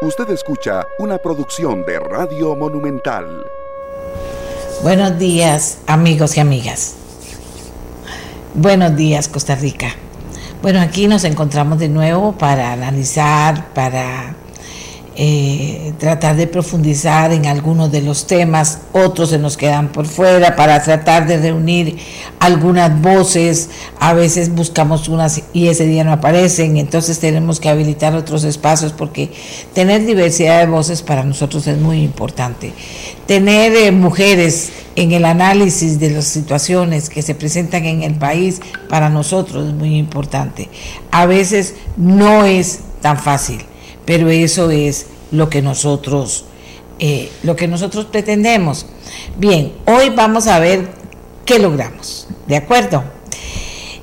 Usted escucha una producción de Radio Monumental. Buenos días, amigos y amigas. Buenos días, Costa Rica. Bueno, aquí nos encontramos de nuevo para analizar, para eh, tratar de profundizar en algunos de los temas, otros se nos quedan por fuera para tratar de reunir algunas voces, a veces buscamos unas y ese día no aparecen, entonces tenemos que habilitar otros espacios porque tener diversidad de voces para nosotros es muy importante. Tener eh, mujeres en el análisis de las situaciones que se presentan en el país para nosotros es muy importante. A veces no es tan fácil pero eso es lo que nosotros, eh, lo que nosotros pretendemos. Bien, hoy vamos a ver qué logramos, ¿de acuerdo?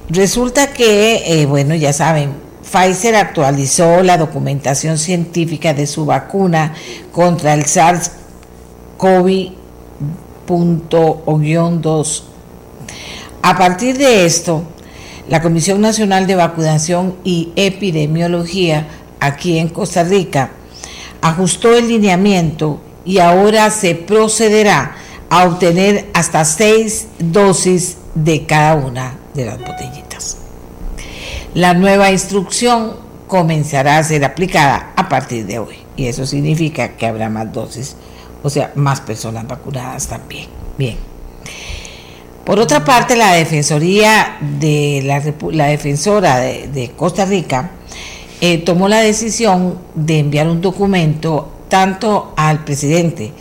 Resulta que, eh, bueno, ya saben, Pfizer actualizó la documentación científica de su vacuna contra el SARS-CoV-2. A partir de esto, la Comisión Nacional de Vacunación y Epidemiología aquí en Costa Rica, ajustó el lineamiento y ahora se procederá a obtener hasta seis dosis de cada una de las botellitas. La nueva instrucción comenzará a ser aplicada a partir de hoy y eso significa que habrá más dosis, o sea, más personas vacunadas también. Bien. Por otra parte, la Defensoría de la, Defensora de Costa Rica eh, tomó la decisión de enviar un documento tanto al presidente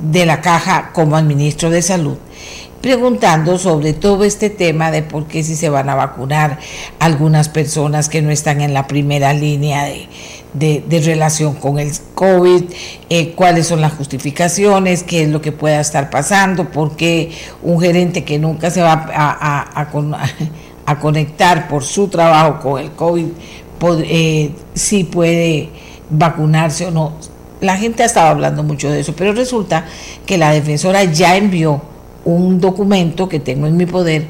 de la caja como al ministro de salud preguntando sobre todo este tema de por qué si se van a vacunar algunas personas que no están en la primera línea de, relación con el COVID, eh, cuáles son las justificaciones, qué es lo que pueda estar pasando, por qué un gerente que nunca se va a, a conectar por su trabajo con el COVID eh, si puede vacunarse o no. La gente ha estado hablando mucho de eso, pero resulta que la defensora ya envió un documento que tengo en mi poder,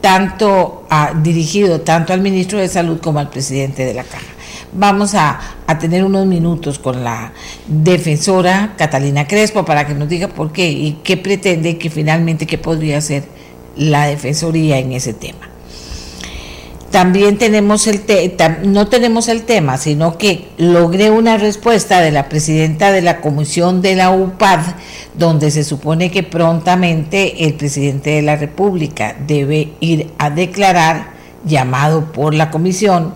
tanto dirigido tanto al ministro de Salud como al presidente de la Caja. Vamos a, a, tener unos minutos con la defensora Catalina Crespo para que nos diga por qué y qué pretende que finalmente qué podría hacer la defensoría en ese tema también tenemos el no tenemos el tema, sino que logré una respuesta de la presidenta de la comisión de la UPAD, donde se supone que prontamente el presidente de la República debe ir a declarar, llamado por la comisión,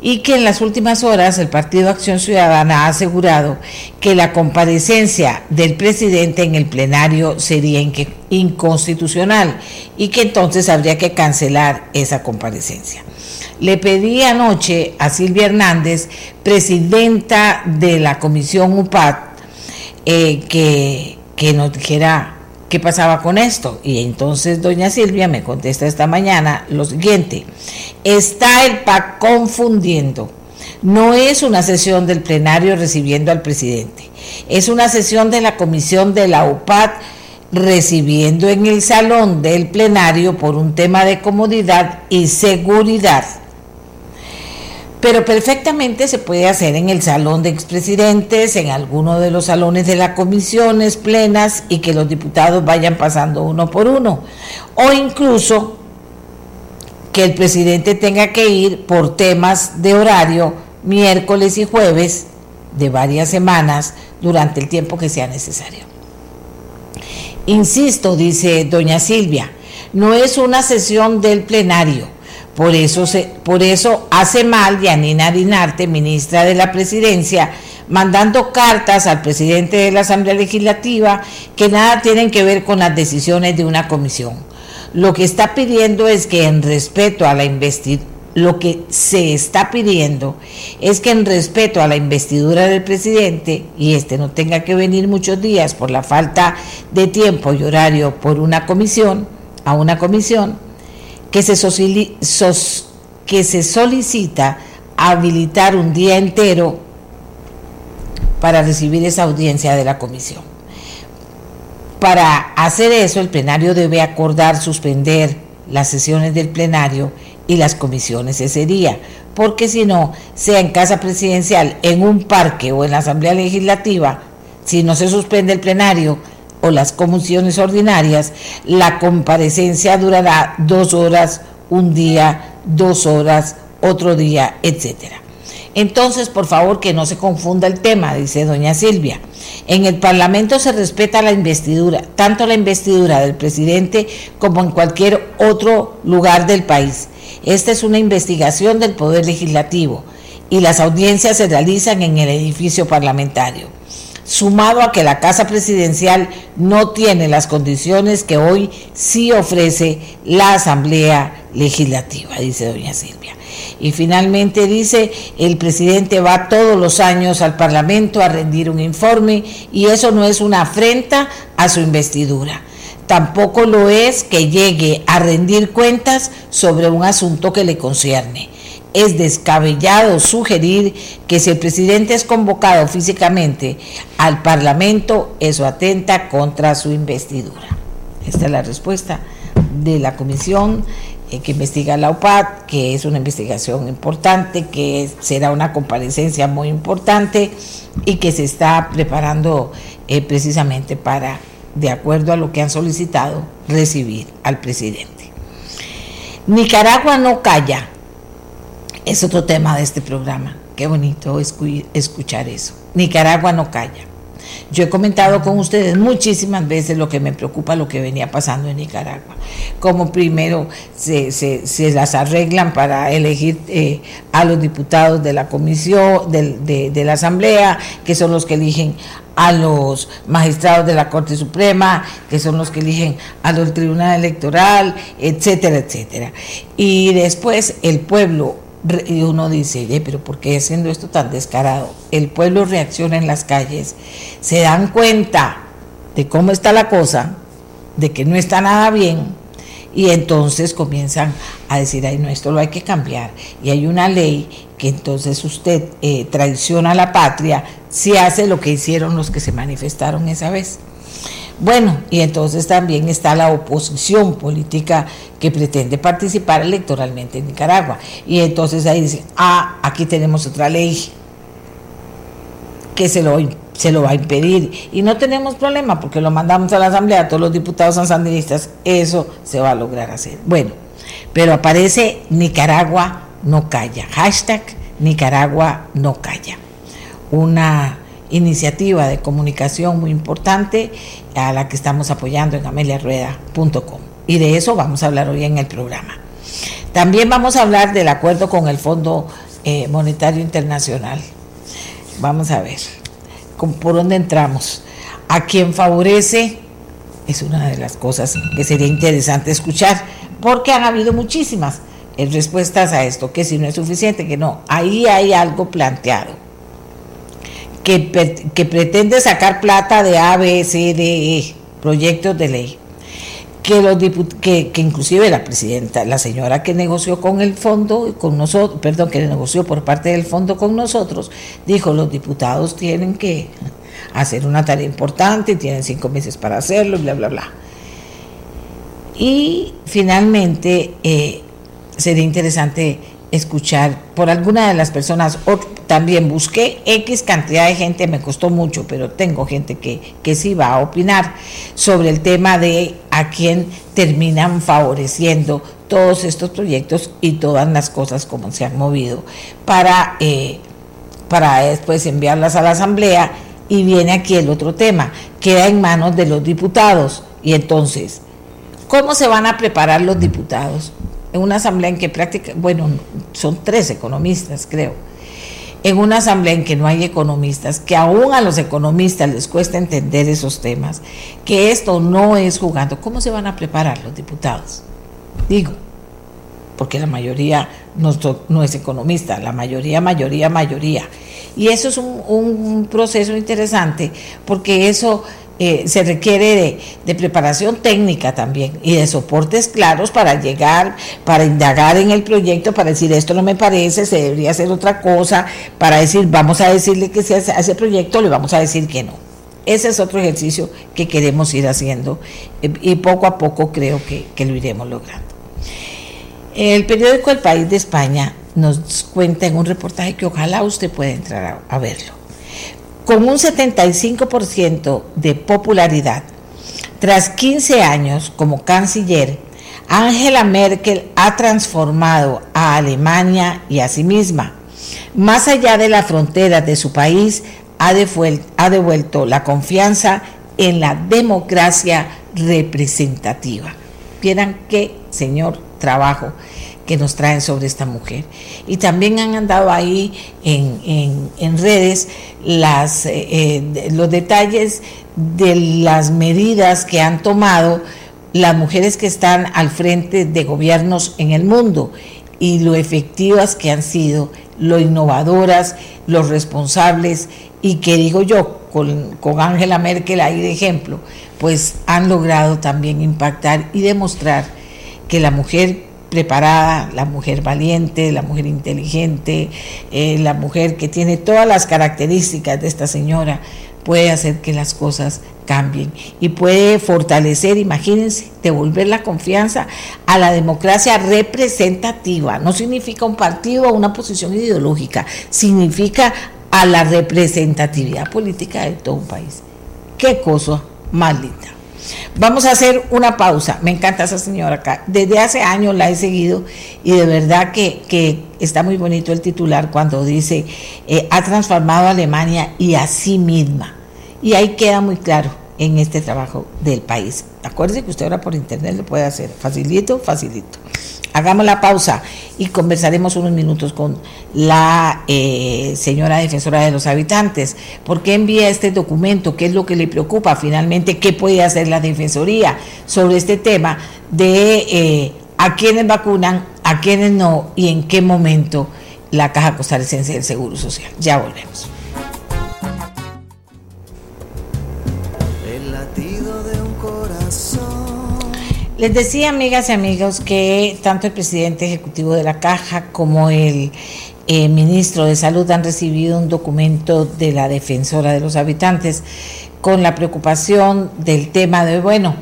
y que en las últimas horas el Partido Acción Ciudadana ha asegurado que la comparecencia del presidente en el plenario sería inconstitucional y que entonces habría que cancelar esa comparecencia. Le pedí anoche a Silvia Hernández, presidenta de la Comisión UPAD, eh, que, que nos dijera ¿Qué pasaba con esto? Y entonces doña Silvia me contesta esta mañana lo siguiente, está el PAC confundiendo. No es una sesión del plenario recibiendo al presidente, es una sesión de la comisión de la UPAD recibiendo en el salón del plenario por un tema de comodidad y seguridad pero perfectamente se puede hacer en el salón de expresidentes, en alguno de los salones de las comisiones plenas y que los diputados vayan pasando uno por uno. O incluso que el presidente tenga que ir por temas de horario miércoles y jueves de varias semanas durante el tiempo que sea necesario. Insisto, dice doña Silvia, no es una sesión del plenario por eso, se, por eso hace mal Yanina Dinarte, ministra de la Presidencia, mandando cartas al presidente de la Asamblea Legislativa que nada tienen que ver con las decisiones de una comisión. Lo que está pidiendo es que en respeto a la investidura, lo que se está pidiendo es que en respeto a la investidura del presidente, y este no tenga que venir muchos días por la falta de tiempo y horario por una comisión, a una comisión, que se, solicita habilitar un día entero para recibir esa audiencia de la comisión. Para hacer eso, el plenario debe acordar suspender las sesiones del plenario y las comisiones ese día, porque si no, sea en casa presidencial, en un parque o en la Asamblea Legislativa, si no se suspende el plenario o las comisiones ordinarias, la comparecencia durará dos horas, un día, dos horas, otro día, etcétera. Entonces, por favor, que no se confunda el tema, dice doña Silvia. En el Parlamento se respeta la investidura, tanto la investidura del presidente como en cualquier otro lugar del país. Esta es una investigación del Poder Legislativo y las audiencias se realizan en el edificio parlamentario. Sumado a que la Casa Presidencial no tiene las condiciones que hoy sí ofrece la Asamblea Legislativa, dice doña Silvia. Y finalmente dice, el presidente va todos los años al Parlamento a rendir un informe y eso no es una afrenta a su investidura. Tampoco lo es que llegue a rendir cuentas sobre un asunto que le concierne. Es descabellado sugerir que si el presidente es convocado físicamente al Parlamento, eso atenta contra su investidura. Esta es la respuesta de la comisión eh, que investiga la UPAD, que es una investigación importante, que será una comparecencia muy importante y que se está preparando eh, precisamente para, de acuerdo a lo que han solicitado, recibir al presidente. Nicaragua no calla, es otro tema de este programa. Qué bonito escuchar eso. Nicaragua no calla. Yo he comentado con ustedes muchísimas veces lo que me preocupa, lo que venía pasando en Nicaragua. Como primero se, las arreglan para elegir eh, a los diputados de la comisión, de, de la Asamblea, que son los que eligen a los magistrados de la Corte Suprema, que son los que eligen a los Tribunal Electoral, etcétera, etcétera. Y después el pueblo y uno dice, pero ¿por qué haciendo esto tan descarado? El pueblo reacciona en las calles, se dan cuenta de cómo está la cosa, de que no está nada bien, y entonces comienzan a decir, ay, no, esto lo hay que cambiar. Y hay una ley que entonces usted eh, traiciona a la patria si hace lo que hicieron los que se manifestaron esa vez. Bueno, y entonces también está la oposición política que pretende participar electoralmente en Nicaragua. Y entonces ahí dicen, ah, aquí tenemos otra ley que se lo, se lo va a impedir. Y no tenemos problema porque lo mandamos a la Asamblea, todos los diputados son sandinistas, eso se va a lograr hacer. Bueno, pero aparece Nicaragua no calla, hashtag Nicaragua no calla. Una iniciativa de comunicación muy importante a la que estamos apoyando en ameliarueda.com. Y de eso vamos a hablar hoy en el programa. También vamos a hablar del acuerdo con el Fondo eh, Monetario Internacional. Vamos a ver por dónde entramos. A quien favorece es una de las cosas que sería interesante escuchar, porque han habido muchísimas eh, respuestas a esto, que si no es suficiente, que no, ahí hay algo planteado que, pretende sacar plata de A, B, C, D, E, proyectos de ley. Que, los que, que inclusive la presidenta, la señora que negoció con el fondo, con nosotros, perdón, que negoció por parte del fondo con nosotros, dijo los diputados tienen que hacer una tarea importante, tienen cinco meses para hacerlo, bla, bla, bla. Y finalmente eh, sería interesante escuchar por alguna de las personas, o también busqué X cantidad de gente, me costó mucho, pero tengo gente que, que sí va a opinar sobre el tema de a quién terminan favoreciendo todos estos proyectos y todas las cosas como se han movido para, eh, para después enviarlas a la Asamblea y viene aquí el otro tema, queda en manos de los diputados y entonces, ¿cómo se van a preparar los diputados? En una asamblea en que prácticamente, bueno, son tres economistas, creo, en una asamblea en que no hay economistas, que aún a los economistas les cuesta entender esos temas, que esto no es jugando, ¿cómo se van a preparar los diputados? Digo, porque la mayoría no, es economista, la mayoría, mayoría, mayoría. Y eso es un proceso interesante, porque eso eh, se requiere de, preparación técnica también y de soportes claros para llegar, para indagar en el proyecto, para decir esto no me parece, se debería hacer otra cosa, para decir vamos a decirle que se hace ese proyecto, le vamos a decir que no. Ese es otro ejercicio que queremos ir haciendo eh, y poco a poco creo que lo iremos logrando. El periódico El País de España nos cuenta en un reportaje que ojalá usted pueda entrar a, verlo. Con un 75% de popularidad, tras 15 años como canciller, Angela Merkel ha transformado a Alemania y a sí misma. Más allá de las fronteras de su país, ha devuelto, la confianza en la democracia representativa. Vieran qué señor trabajo que nos traen sobre esta mujer. Y también han andado ahí en, redes las, eh, eh, los detalles de las medidas que han tomado las mujeres que están al frente de gobiernos en el mundo y lo efectivas que han sido, lo innovadoras, los responsables y que digo yo, con Angela Merkel ahí de ejemplo, pues han logrado también impactar y demostrar que la mujer preparada, la mujer valiente, la mujer inteligente, eh, la mujer que tiene todas las características de esta señora, puede hacer que las cosas cambien y puede fortalecer, imagínense, devolver la confianza a la democracia representativa. No significa un partido o una posición ideológica, significa a la representatividad política de todo un país. Qué cosa más linda. Vamos a hacer una pausa. Me encanta esa señora acá. Desde hace años la he seguido y de verdad que, está muy bonito el titular cuando dice, eh, ha transformado a Alemania y a sí misma. Y ahí queda muy claro en este trabajo del país. Acuérdese que usted ahora por internet lo puede hacer. Facilito, facilito. Hagamos la pausa y conversaremos unos minutos con la eh, señora defensora de los habitantes. ¿Por qué envía este documento? ¿Qué es lo que le preocupa finalmente? ¿Qué puede hacer la Defensoría sobre este tema de eh, a quiénes vacunan, a quiénes no y en qué momento la Caja Costarricense del Seguro Social? Ya volvemos. Les decía, amigas y amigos, que tanto el presidente ejecutivo de la Caja como el eh, ministro de Salud han recibido un documento de la defensora de los habitantes con la preocupación del tema de, bueno,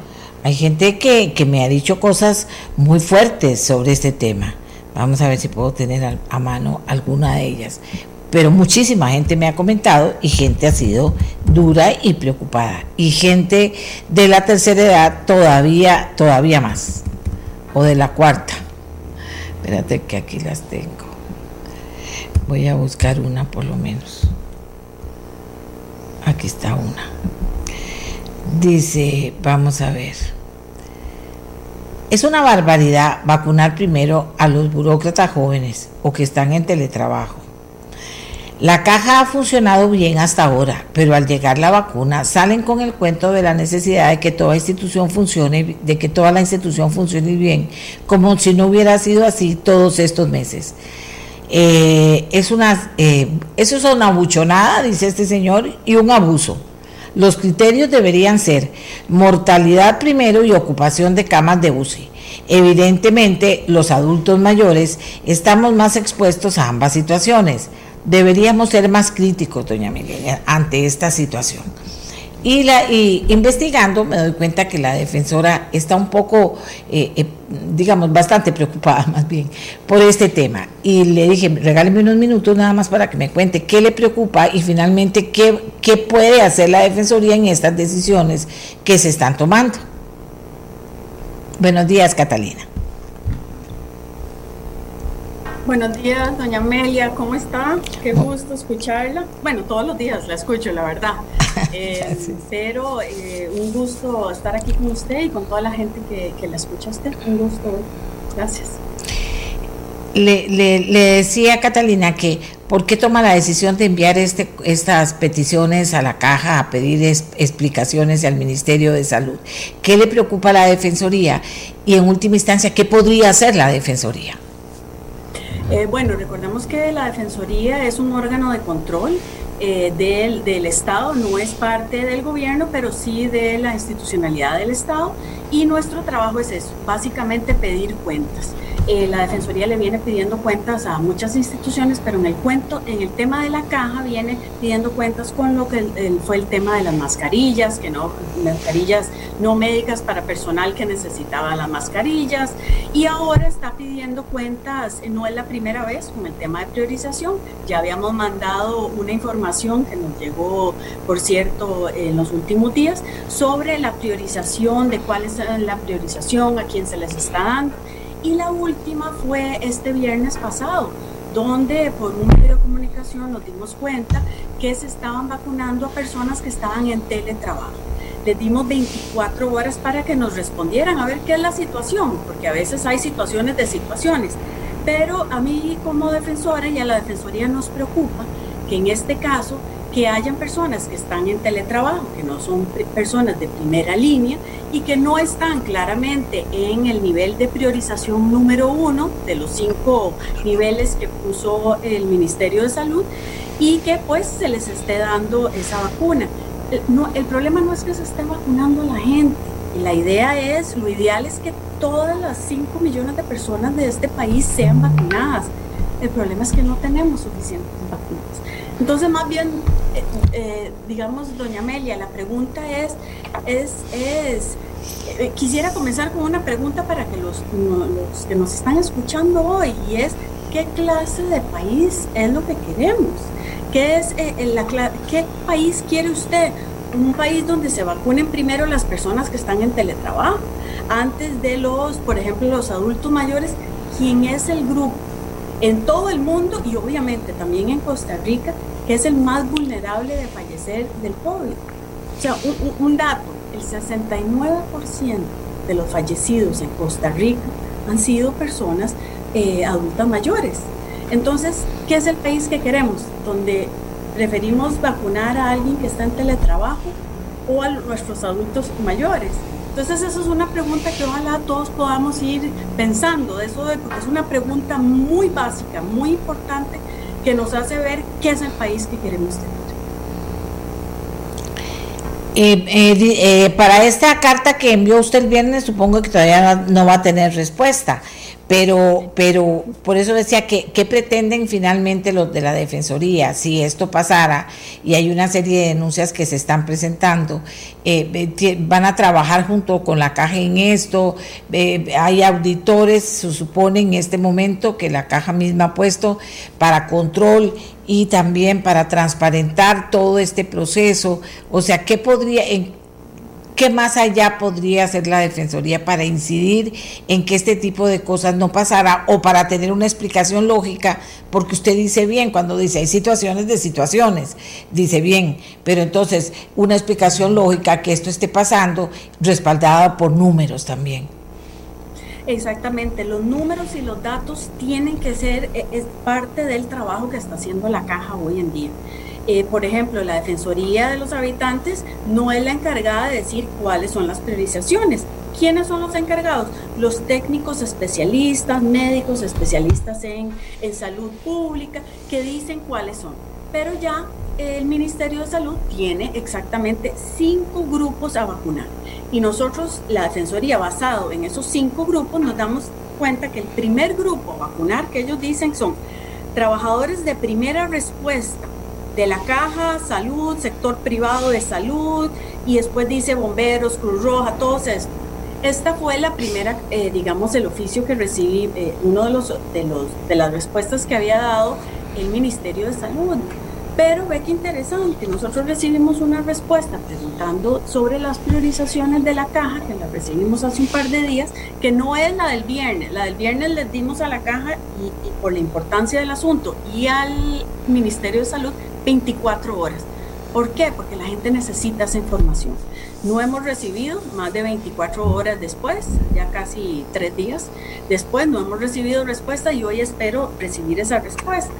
hay gente que, que me ha dicho cosas muy fuertes sobre este tema. Vamos a ver si puedo tener a mano alguna de ellas pero muchísima gente me ha comentado y gente ha sido dura y preocupada. Y gente de la tercera edad todavía todavía más. O de la cuarta. Espérate que aquí las tengo. Voy a buscar una por lo menos. Aquí está una. Dice vamos a ver. Es una barbaridad vacunar primero a los burócratas jóvenes o que están en teletrabajo la caja ha funcionado bien hasta ahora, pero al llegar la vacuna salen con el cuento de la necesidad de que toda institución funcione, de que toda la institución funcione bien, como si no hubiera sido así todos estos meses. Eh, es una, eh, eso es una buchonada, dice este señor, y un abuso. Los criterios deberían ser mortalidad primero y ocupación de camas de UCI. Evidentemente, los adultos mayores estamos más expuestos a ambas situaciones deberíamos ser más críticos, doña Miguel, ante esta situación. Y, la, investigando me doy cuenta que la defensora está un poco, eh, eh, digamos, bastante preocupada más bien por este tema. Y le dije, regáleme unos minutos nada más para que me cuente qué le preocupa y finalmente qué puede hacer la defensoría en estas decisiones que se están tomando. Buenos días, Catalina. Buenos días, doña Amelia, ¿cómo está? Qué gusto escucharla. Bueno, todos los días la escucho, la verdad. Eh, pero eh, un gusto estar aquí con usted y con toda la gente que, la escucha usted. Un gusto. Gracias. Le, decía a Catalina que por qué toma la decisión de enviar este, estas peticiones a la caja a pedir explicaciones al Ministerio de Salud. ¿Qué le preocupa a la Defensoría? Y en última instancia, ¿qué podría hacer la Defensoría? Eh, bueno, recordemos que la Defensoría es un órgano de control eh, del, del, Estado, no es parte del gobierno, pero sí de la institucionalidad del Estado y nuestro trabajo es eso, básicamente pedir cuentas. eh, la Defensoría le viene pidiendo cuentas a muchas instituciones, pero en el cuento, en el tema de la caja viene pidiendo cuentas con lo que fue el tema de las mascarillas, que no, mascarillas no médicas para personal que necesitaba las mascarillas, y ahora está pidiendo cuentas, no es la primera vez con el tema de priorización, ya habíamos mandado una información que nos llegó, por cierto, en los últimos días, sobre la priorización, de cuál la priorización, a quién se les está dando y la última fue este viernes pasado, donde por un medio de comunicación nos dimos cuenta que se estaban vacunando a personas que estaban en teletrabajo. Les dimos 24 horas para que nos respondieran a ver qué es la situación, porque a veces hay situaciones de situaciones. Pero a mí como defensora y a la Defensoría nos preocupa que en este caso que hayan personas que están en teletrabajo, que no son personas de primera línea y que no están claramente en el nivel de priorización número uno de los cinco niveles que puso el Ministerio de Salud y que pues se les esté dando esa vacuna. No, el problema no es que se esté vacunando la gente. La idea es, lo ideal es que todas las 5 millones de personas de este país sean vacunadas. El problema es que no tenemos suficientes vacunas. Entonces, más bien, eh, eh, digamos, doña Amelia, la pregunta es, es, es eh, quisiera comenzar con una pregunta para que los, los, que nos están escuchando hoy, y es, ¿qué clase de país es lo que queremos? ¿Qué, es, la, ¿Qué país quiere usted? Un país donde se vacunen primero las personas que están en teletrabajo, antes de los, por ejemplo, los adultos mayores, ¿quién es el grupo en todo el mundo y obviamente también en Costa Rica, que es el más vulnerable de fallecer del COVID. O sea, un, dato, el 69% de los fallecidos en Costa Rica han sido personas eh, adultas mayores. Entonces, ¿qué es el país que queremos? Donde preferimos vacunar a alguien que está en teletrabajo o a nuestros adultos mayores. Entonces esa es una pregunta que ojalá todos podamos ir pensando, eso porque es una pregunta muy básica, muy importante, que nos hace ver qué es el país que queremos tener. Eh, eh, eh, para esta carta que envió usted el viernes, supongo que todavía no va a tener respuesta. Pero, pero por eso decía que, ¿qué pretenden finalmente los de la Defensoría? Si esto pasara y hay una serie de denuncias que se están presentando, eh, van a trabajar junto con la caja en esto, hay auditores, se supone en este momento que la caja misma ha puesto para control y también para transparentar todo este proceso. O sea, ¿qué podría, ¿Qué más allá podría hacer la Defensoría para incidir en que este tipo de cosas no pasara o para tener una explicación lógica? Porque usted dice bien cuando dice hay situaciones de situaciones, dice bien, pero entonces una explicación lógica que esto esté pasando respaldada por números también. Exactamente, los números y los datos tienen que ser e, es parte del trabajo que está haciendo la caja hoy en día. Eh, por ejemplo, la Defensoría de los Habitantes no es la encargada de decir cuáles son las priorizaciones. ¿Quiénes son los encargados? Los técnicos especialistas, médicos especialistas en, en salud pública, que dicen cuáles son. Pero ya el Ministerio de Salud tiene exactamente cinco grupos a vacunar. Y nosotros, la Defensoría, basado en esos cinco grupos, nos damos cuenta que el primer grupo a vacunar que ellos dicen son trabajadores de primera respuesta de la caja, salud, sector privado de salud y después dice bomberos, Cruz Roja, todos estos. Esta fue la primera, eh, digamos, el oficio que recibí, eh, uno de, los, de, los, de las respuestas que había dado el Ministerio de Salud. Pero ve que interesante, nosotros recibimos una respuesta preguntando sobre las priorizaciones de la caja, que la recibimos hace un par de días, que no es la del viernes. La del viernes les dimos a la caja y por la importancia del asunto y al Ministerio de Salud 24 horas. ¿Por qué? Porque la gente necesita esa información. No hemos recibido más de 24 horas después, ya casi tres días después, no hemos recibido respuesta y hoy espero recibir esa respuesta.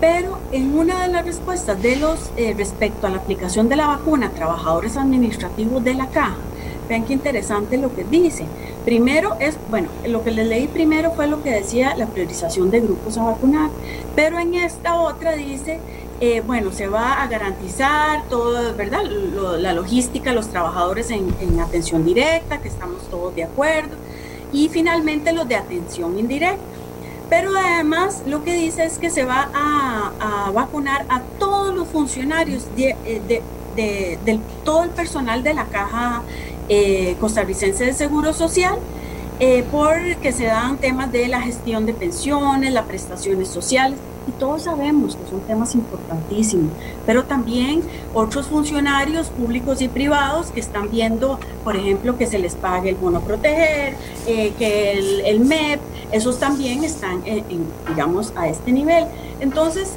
Pero en una de las respuestas de los eh, respecto a la aplicación de la vacuna trabajadores administrativos de la caja, vean qué interesante lo que dice. Primero es, bueno, lo que les leí primero fue lo que decía la priorización de grupos a vacunar, pero en esta otra dice eh, bueno, se va a garantizar todo, ¿verdad? la logística, los trabajadores en, atención directa, que estamos todos de acuerdo. y finalmente los de atención indirecta. Pero además lo que dice es que se va a, vacunar a todos los funcionarios de, de, todo el personal de la Caja eh, Costarricense de Seguro Social eh, porque se dan temas de la gestión de pensiones, las prestaciones sociales, y todos sabemos que son temas importantísimos, pero también otros funcionarios públicos y privados que están viendo, por ejemplo, que se les pague el bono proteger, eh, que el, el, MEP, esos también están, digamos, a este nivel. Entonces,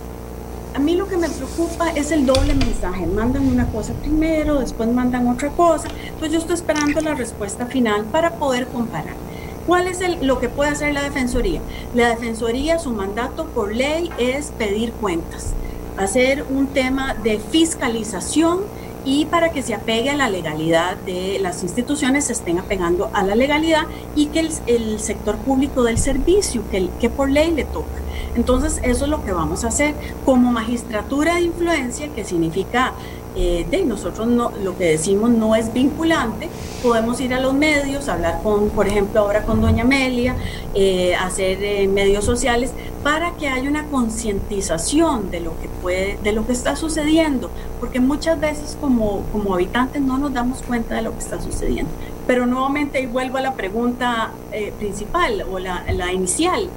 a mí lo que me preocupa es el doble mensaje. Mandan una cosa primero, después mandan otra cosa. Entonces yo estoy esperando la respuesta final para poder comparar. ¿Cuál es lo que puede hacer la Defensoría? La Defensoría, su mandato por ley es pedir cuentas, hacer un tema de fiscalización y para que se apegue a la legalidad de las instituciones, se estén apegando a la legalidad y que el, sector público del servicio, que, que por ley le toca. Entonces, eso es lo que vamos a hacer como magistratura de influencia, que significa eh, de nosotros no, lo que decimos no es vinculante, podemos ir a los medios, hablar con, por ejemplo, ahora con doña Amelia, eh, hacer eh, medios sociales para que haya una concientización de lo que puede, de lo que está sucediendo, porque muchas veces como, como habitantes no nos damos cuenta de lo que está sucediendo. Pero nuevamente y vuelvo a la pregunta principal o la, la inicial,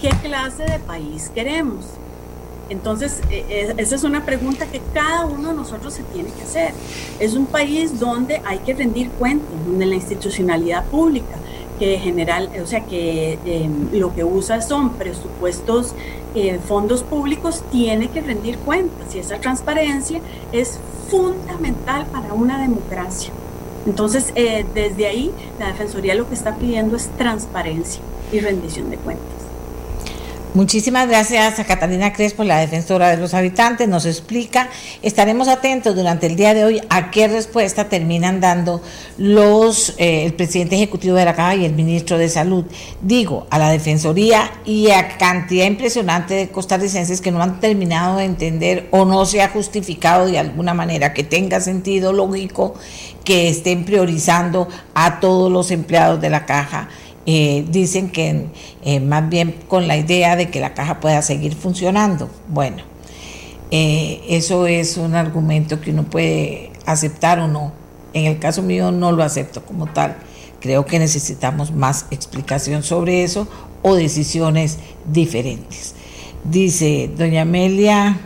¿qué clase de país queremos? Entonces, eh, eh, esa es una pregunta que cada uno de nosotros se tiene que hacer. Es un país donde hay que rendir cuentas, donde la institucionalidad pública, que general, o sea, que em, lo que usa son presupuestos, eh, fondos públicos, tiene que rendir cuentas y esa transparencia es fundamental para una democracia. Entonces, desde ahí, la Defensoría lo que está pidiendo es transparencia y rendición de cuentas. Muchísimas gracias a Catalina Crespo, la defensora de los habitantes. Nos explica, estaremos atentos durante el día de hoy a qué respuesta terminan dando los eh, el presidente ejecutivo de la Caja y el ministro de Salud. Digo, a la Defensoría y a cantidad impresionante de costarricenses que no han terminado de entender o no se ha justificado de alguna manera que tenga sentido lógico que estén priorizando a todos los empleados de la Caja dicen que eh, más bien con la idea de que la caja pueda seguir funcionando. Bueno, eh, eso es un argumento que uno puede aceptar o no. En el caso mío no lo acepto como tal. Creo que necesitamos más explicación sobre eso o decisiones diferentes. Dice doña Amelia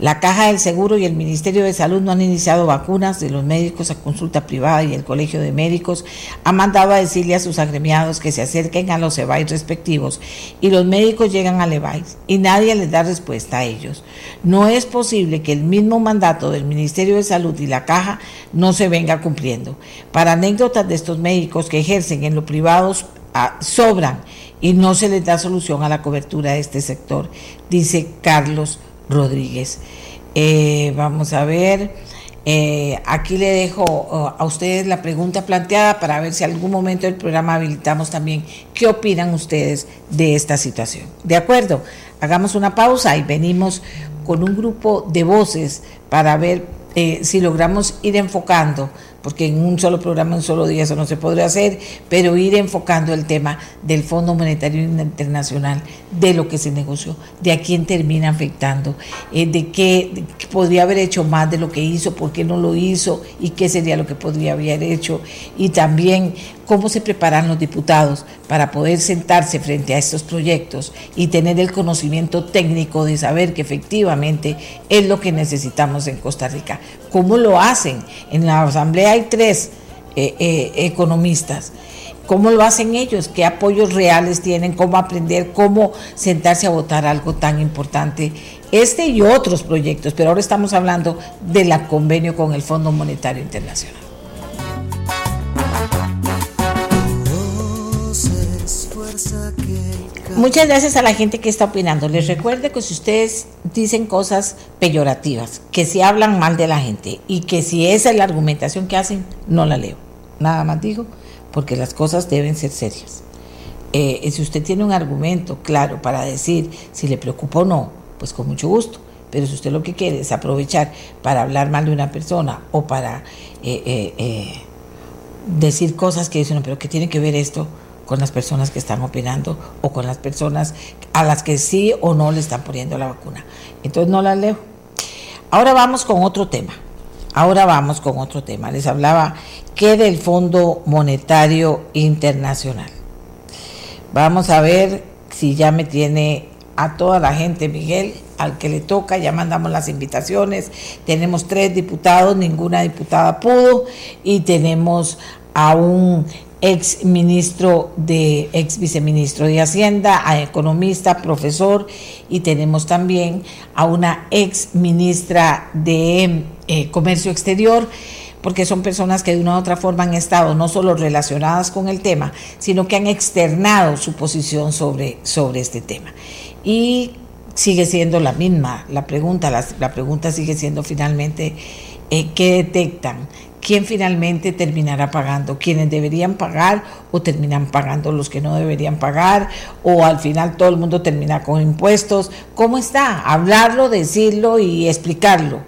la Caja del Seguro y el Ministerio de Salud no han iniciado vacunas de los médicos a consulta privada y el Colegio de Médicos ha mandado a decirle a sus agremiados que se acerquen a los EBAI respectivos y los médicos llegan al EBAI y nadie les da respuesta a ellos. No es posible que el mismo mandato del Ministerio de Salud y la Caja no se venga cumpliendo. Para anécdotas de estos médicos que ejercen en lo privado ah, sobran y no se les da solución a la cobertura de este sector, dice Carlos Rodríguez. Eh, vamos a ver, eh, aquí le dejo uh, a ustedes la pregunta planteada para ver si algún momento del programa habilitamos también qué opinan ustedes de esta situación. De acuerdo, hagamos una pausa y venimos con un grupo de voces para ver eh, si logramos ir enfocando porque en un solo programa, en un solo día eso no se podría hacer, pero ir enfocando el tema del Fondo Monetario Internacional, de lo que se negoció, de a quién termina afectando, eh, de, qué, podría haber hecho más de lo que hizo, por qué no lo hizo y qué sería lo que podría haber hecho, y también cómo se preparan los diputados para poder sentarse frente a estos proyectos y tener el conocimiento técnico de saber que efectivamente es lo que necesitamos en Costa Rica. ¿Cómo lo hacen? En la Asamblea hay tres eh, eh, economistas. ¿Cómo lo hacen ellos? ¿Qué apoyos reales tienen? ¿Cómo aprender? ¿Cómo sentarse a votar algo tan importante? Este y otros proyectos, pero ahora estamos hablando del convenio con el Fondo Monetario Internacional. Muchas gracias a la gente que está opinando. Les recuerdo que si ustedes dicen cosas peyorativas, que si hablan mal de la gente y que si esa es la argumentación que hacen, no la leo. Nada más digo, porque las cosas deben ser serias. Eh, si usted tiene un argumento claro para decir si le preocupa o no, pues con mucho gusto. Pero si usted lo que quiere es aprovechar para hablar mal de una persona o para eh, eh, decir cosas que dicen, pero ¿qué tiene que ver esto con las personas que están opinando o con las personas a las que sí o no le están poniendo la vacuna? Entonces no las leo. Ahora vamos con otro tema. Ahora vamos con otro tema. Les hablaba que del Fondo Monetario Internacional. Vamos a ver si ya me tiene a toda la gente, Miguel, al que le toca, ya mandamos las invitaciones. Tenemos tres diputados, ninguna diputada pudo, y tenemos a un ex ministro de ex viceministro de Hacienda, a economista, profesor y tenemos también a una ex ministra de eh, Comercio Exterior porque son personas que de una u otra forma han estado no solo relacionadas con el tema, sino que han externado su posición sobre, sobre este tema. Y sigue siendo la misma la pregunta, la, pregunta sigue siendo finalmente eh, qué detectan, quién finalmente terminará pagando, quienes deberían pagar o terminan pagando los que no deberían pagar o al final todo el mundo termina con impuestos. ¿Cómo está? Hablarlo, decirlo y explicarlo,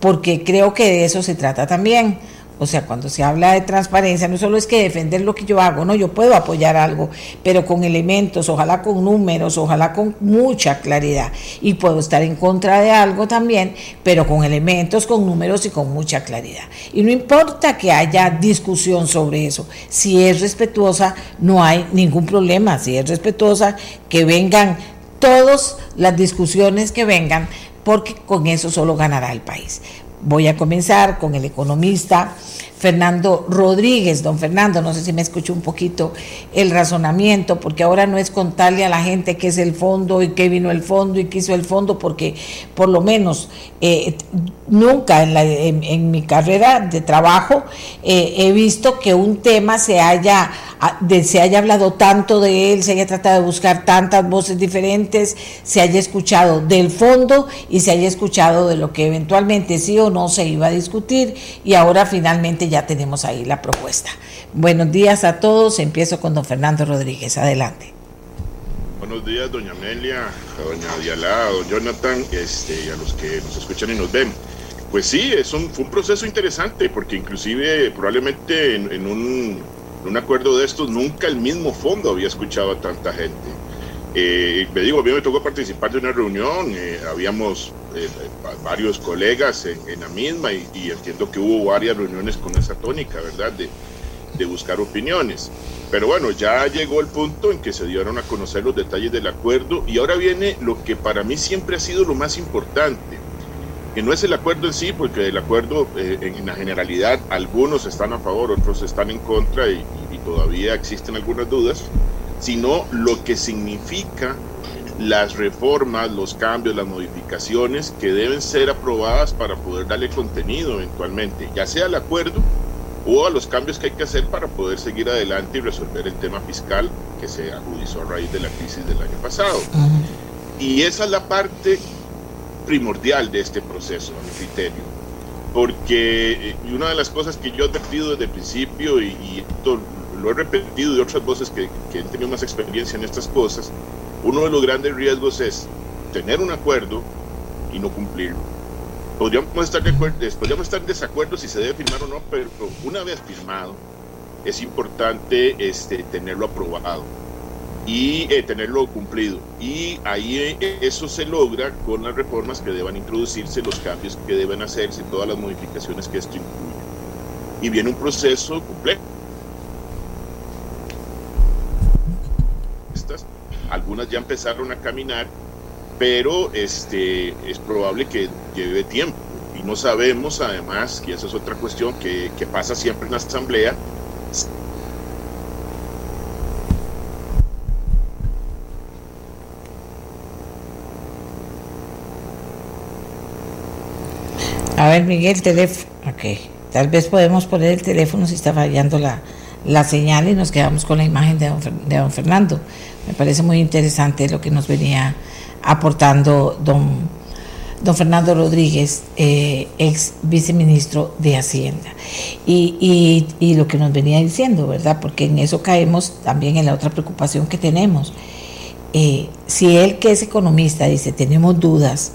porque creo que de eso se trata también o sea, cuando se habla de transparencia, no solo es que defender lo que yo hago, no, yo puedo apoyar algo, pero con elementos, ojalá con números, ojalá con mucha claridad. Y puedo estar en contra de algo también, pero con elementos, con números y con mucha claridad. Y no importa que haya discusión sobre eso, si es respetuosa, no hay ningún problema. Si es respetuosa, que vengan todas las discusiones que vengan, porque con eso solo ganará el país. Voy a comenzar con el economista Fernando Rodríguez. Don Fernando, no sé si me escuchó un poquito el razonamiento, porque ahora no es contarle a la gente qué es el fondo y qué vino el fondo y qué hizo el fondo, porque por lo menos eh, nunca en, mi carrera de trabajo eh, he visto que un tema se haya, ah, se haya hablado tanto de él, se haya tratado de buscar tantas voces diferentes, se haya escuchado del fondo y se haya escuchado de lo que eventualmente sí o no se iba a discutir y ahora finalmente ya tenemos ahí la propuesta. Buenos días a todos, empiezo con don Fernando Rodríguez, adelante. Buenos días, doña Amelia, a doña Diala, a don Jonathan, este, a los que nos escuchan y nos ven. Pues sí, es un, fue un proceso interesante, porque inclusive probablemente en, un, acuerdo de estos nunca el mismo fondo había escuchado a tanta gente. Eh, me digo, a mí me tocó participar de una reunión, eh, habíamos eh, varios colegas en, la misma y, entiendo que hubo varias reuniones con esa tónica, ¿verdad? De, de buscar opiniones. Pero bueno, ya llegó el punto en que se dieron a conocer los detalles del acuerdo y ahora viene lo que para mí siempre ha sido lo más importante que no es el acuerdo en sí, porque el acuerdo eh, en la generalidad algunos están a favor, otros están en contra y, todavía existen algunas dudas, sino lo que significa las reformas, los cambios, las modificaciones que deben ser aprobadas para poder darle contenido eventualmente, ya sea al acuerdo o a los cambios que hay que hacer para poder seguir adelante y resolver el tema fiscal que se agudizó a raíz de la crisis del año pasado. Y esa es la parte primordial de este proceso, a mi criterio. Porque eh, una de las cosas que yo he advertido desde el principio, y, esto lo he repetido de otras voces que, que han tenido más experiencia en estas cosas, uno de los grandes riesgos es tener un acuerdo y no cumplirlo. Podríamos estar, de acuerdo, podríamos estar en desacuerdo si se debe firmar o no, pero una vez firmado, es importante este, tenerlo aprobado y eh, tenerlo cumplido. Y ahí eh, eso se logra con las reformas que deban introducirse, los cambios que deben hacerse, todas las modificaciones que esto incluye. Y viene un proceso complejo. Estas, algunas ya empezaron a caminar, pero este, es probable que lleve tiempo. Y no sabemos además, y esa es otra cuestión que, que pasa siempre en la asamblea, A ver, Miguel, teléfono. Ok. Tal vez podemos poner el teléfono si está fallando la, la señal y nos quedamos con la imagen de don, de don, Fernando. Me parece muy interesante lo que nos venía aportando don, don Fernando Rodríguez, eh, ex viceministro de Hacienda. Y, y, y, lo que nos venía diciendo, ¿verdad? Porque en eso caemos también en la otra preocupación que tenemos. Eh, si él que es economista dice, tenemos dudas,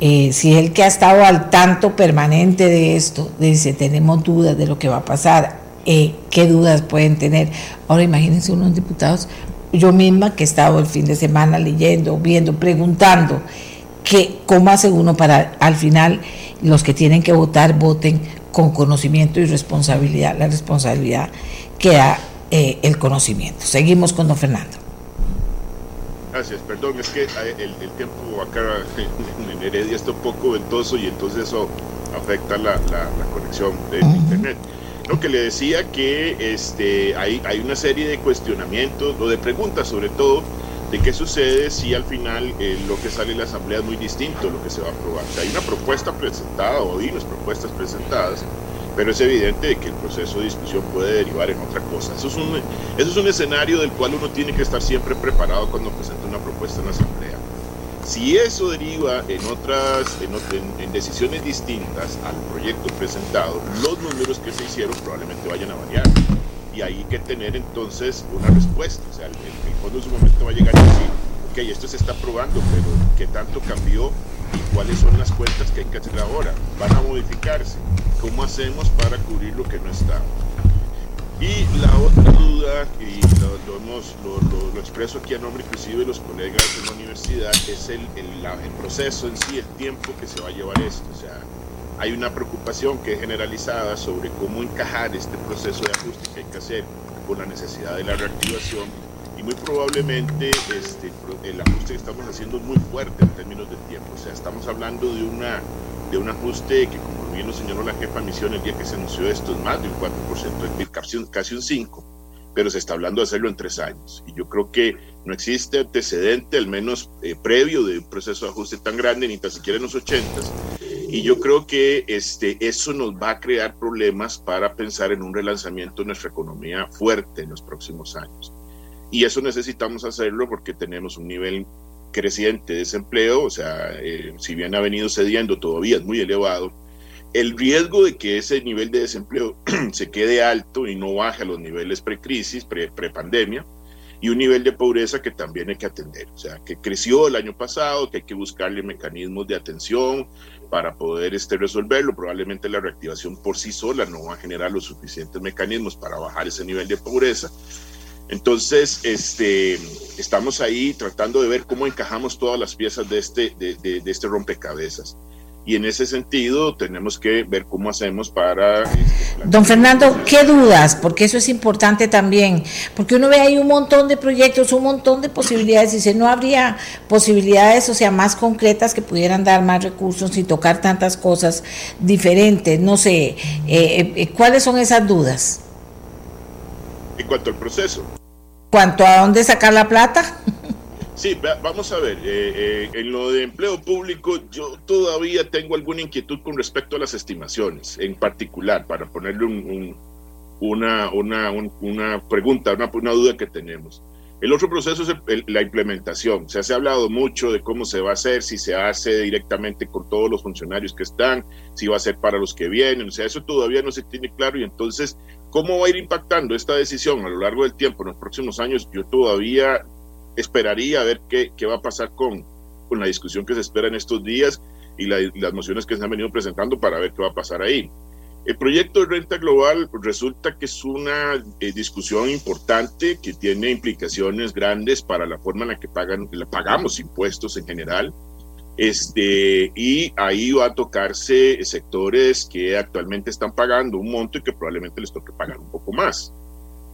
eh, si el que ha estado al tanto permanente de esto, dice, tenemos dudas de lo que va a pasar, qué dudas pueden tener. Ahora imagínense unos diputados, yo misma que he estado el fin de semana leyendo, viendo, preguntando, que, ¿cómo hace uno para al final los que tienen que votar voten con conocimiento y responsabilidad? La responsabilidad que da eh, el conocimiento. Seguimos con don Fernando. Gracias, perdón, es que eh, el, tiempo acá en Heredia está un poco ventoso y entonces eso afecta la, conexión de internet. Lo que le decía que este, hay, hay una serie de cuestionamientos o de preguntas sobre todo de qué sucede si al final eh, lo que sale en la asamblea es muy distinto a lo que se va a aprobar. O hay una propuesta presentada o hay unas propuestas presentadas pero es evidente que el proceso de discusión puede derivar en otra cosa. Eso es, un, eso es un escenario del cual uno tiene que estar siempre preparado cuando presenta una propuesta en la Asamblea. Si eso deriva en otras, en, decisiones distintas al proyecto presentado, los números que se hicieron probablemente vayan a variar. Y hay que tener entonces una respuesta. O sea, el, el fondo en su momento va a llegar y decir, ok, esto se está aprobando, pero ¿qué tanto cambió y cuáles son las cuentas que hay que hacer ahora. Van a modificarse. ¿Cómo hacemos para cubrir lo que no está? Y la otra duda, y lo, hemos, lo, expreso aquí a nombre inclusive de los colegas de la universidad, es el, el, el, proceso en sí, el tiempo que se va a llevar esto. O sea, hay una preocupación que es generalizada sobre cómo encajar este proceso de ajuste que hay que hacer con la necesidad de la reactivación y muy probablemente este, el ajuste que estamos haciendo es muy fuerte en términos de tiempo. O sea, estamos hablando de, una, de un ajuste que, como bien lo señaló la jefa de misión el día que se anunció esto, es más de un 4%, es casi, casi un 5%, pero se está hablando de hacerlo en tres años. Y yo creo que no existe antecedente, al menos eh, previo, de un proceso de ajuste tan grande, ni tan siquiera en los 80 y yo creo que este, eso nos va a crear problemas para pensar en un relanzamiento de nuestra economía fuerte en los próximos años. Y eso necesitamos hacerlo porque tenemos un nivel creciente de desempleo, o sea, eh, si bien ha venido cediendo, todavía es muy elevado. El riesgo de que ese nivel de desempleo se quede alto y no baje a los niveles precrisis, pre-pandemia, y un nivel de pobreza que también hay que atender. O sea, que creció el año pasado, que hay que buscarle mecanismos de atención para poder este, resolverlo. Probablemente la reactivación por sí sola no va a generar los suficientes mecanismos para bajar ese nivel de pobreza. Entonces, este, estamos ahí tratando de ver cómo encajamos todas las piezas de este, de, este rompecabezas. Y en ese sentido tenemos que ver cómo hacemos para... Este, Don Fernando, ¿qué dudas? Porque eso es importante también, porque uno ve ahí un montón de proyectos, un montón de posibilidades, y si no habría posibilidades, o sea, más concretas que pudieran dar más recursos y tocar tantas cosas diferentes, no sé, eh, eh, ¿cuáles son esas dudas? En cuanto al proceso. ¿Cuánto a dónde sacar la plata? Sí, vamos a ver, eh, eh, en lo de empleo público yo todavía tengo alguna inquietud con respecto a las estimaciones, en particular, para ponerle una, una, una, pregunta, una, una, duda que tenemos. El otro proceso es la implementación. O sea, se ha hablado mucho de cómo se va a hacer, si se hace directamente con todos los funcionarios que están, si va a ser para los que vienen. O sea, eso todavía no se tiene claro y entonces ¿Cómo va a ir impactando esta decisión a lo largo del tiempo, en los próximos años? Yo todavía esperaría a ver qué, qué va a pasar con, con la discusión que se espera en estos días y, las mociones que se han venido presentando para ver qué va a pasar ahí. El proyecto de renta global resulta que es una eh, discusión importante que tiene implicaciones grandes para la forma en la que pagan, la pagamos impuestos en general este, y ahí va a tocarse sectores que actualmente están pagando un monto y que probablemente les toque pagar un poco más.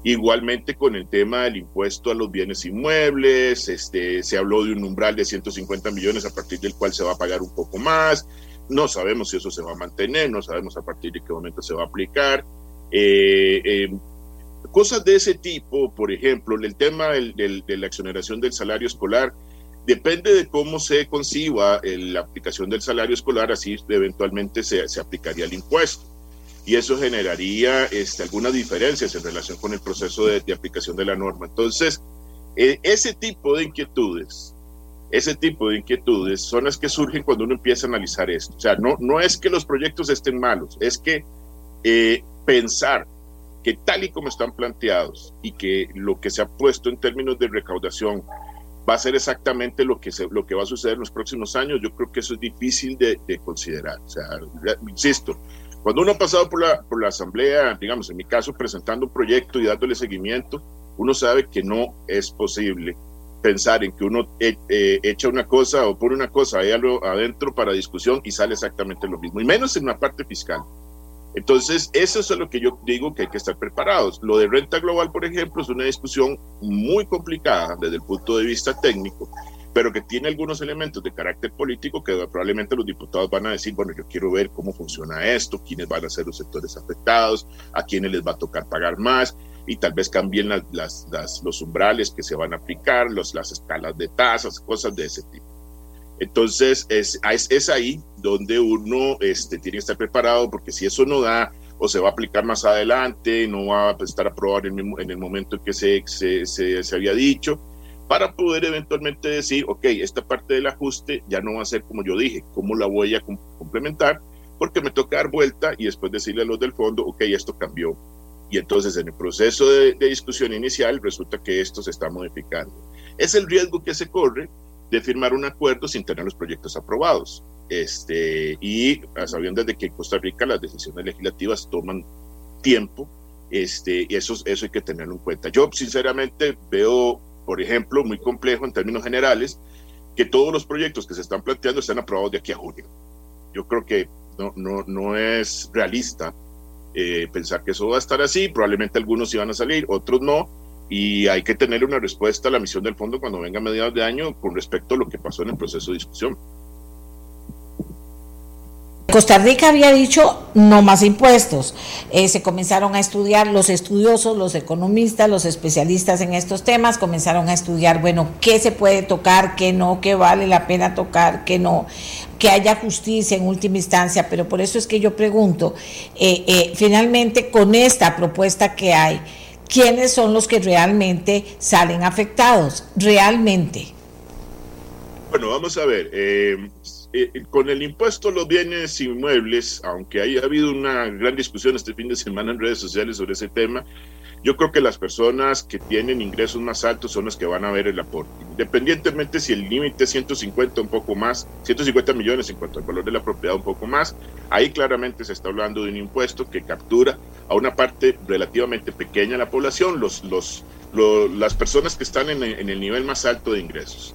Igualmente con el tema del impuesto a los bienes inmuebles, este, se habló de un umbral de 150 millones a partir del cual se va a pagar un poco más. No sabemos si eso se va a mantener, no sabemos a partir de qué momento se va a aplicar. Eh, eh, cosas de ese tipo, por ejemplo, el tema de la exoneración del salario escolar, Depende de cómo se conciba la aplicación del salario escolar, así eventualmente se, se aplicaría el impuesto. Y eso generaría este, algunas diferencias en relación con el proceso de, aplicación de la norma. Entonces, e, ese tipo de inquietudes, ese tipo de inquietudes son las que surgen cuando uno empieza a analizar esto. O sea, no, no es que los proyectos estén malos, es que eh, pensar que tal y como están planteados y que lo que se ha puesto en términos de recaudación va a ser exactamente lo que, se, lo que va a suceder en los próximos años, yo creo que eso es difícil de, considerar. O sea, insisto, Cuando uno ha pasado por la, por la asamblea, digamos, en mi caso, presentando un proyecto y dándole seguimiento, uno sabe que no es posible pensar en que uno eh, eh, echa una cosa o pone una cosa ahí adentro para discusión y sale exactamente lo mismo, y menos en una parte fiscal. Entonces, eso es lo que yo digo que hay que estar preparados. Lo de renta global, por ejemplo, es una discusión muy complicada desde el punto de vista técnico, pero que tiene algunos elementos de carácter político que probablemente los diputados van a decir, bueno, yo quiero ver cómo funciona esto, quiénes van a ser los sectores afectados, a quiénes les va a tocar pagar más, y tal vez cambien las, los umbrales que se van a aplicar, los, las escalas de tasas, cosas de ese tipo. Entonces, es, es, ahí donde uno este, tiene que estar preparado, porque si eso no da o se va a aplicar más adelante, no va a estar aprobado en el, en el momento en que se, se, se, había dicho, para poder eventualmente decir, ok, esta parte del ajuste ya no va a ser como yo dije, ¿cómo la voy a complementar? Porque me toca dar vuelta y después decirle a los del fondo, ok, esto cambió. Y entonces en el proceso de, de discusión inicial resulta que esto se está modificando. Es el riesgo que se corre de firmar un acuerdo sin tener los proyectos aprobados. Este, y sabiendo de que en Costa Rica las decisiones legislativas toman tiempo, este, y eso, eso hay que tenerlo en cuenta. Yo sinceramente veo, por ejemplo, muy complejo en términos generales, que todos los proyectos que se están planteando están aprobados de aquí a junio. Yo creo que no, no, no es realista eh, pensar que eso va a estar así, probablemente algunos iban a salir, otros no, y hay que tener una respuesta a la misión del fondo cuando venga a mediados de año con respecto a lo que pasó en el proceso de discusión. Costa Rica había dicho no más impuestos. Eh, se comenzaron a estudiar los estudiosos, los economistas, los especialistas en estos temas, comenzaron a estudiar, bueno, qué se puede tocar, qué no, qué vale la pena tocar, qué no, que haya justicia en última instancia. Pero por eso es que yo pregunto, eh, eh, finalmente con esta propuesta que hay, quiénes son los que realmente salen afectados, realmente. Bueno, vamos a ver, eh, eh, con el impuesto a los bienes inmuebles, aunque haya habido una gran discusión este fin de semana en redes sociales sobre ese tema, yo creo que las personas que tienen ingresos más altos son las que van a ver el aporte. Independientemente si el límite es 150 un poco más, 150 millones en cuanto al valor de la propiedad un poco más, ahí claramente se está hablando de un impuesto que captura a una parte relativamente pequeña de la población, los, los, las personas que están en el nivel más alto de ingresos.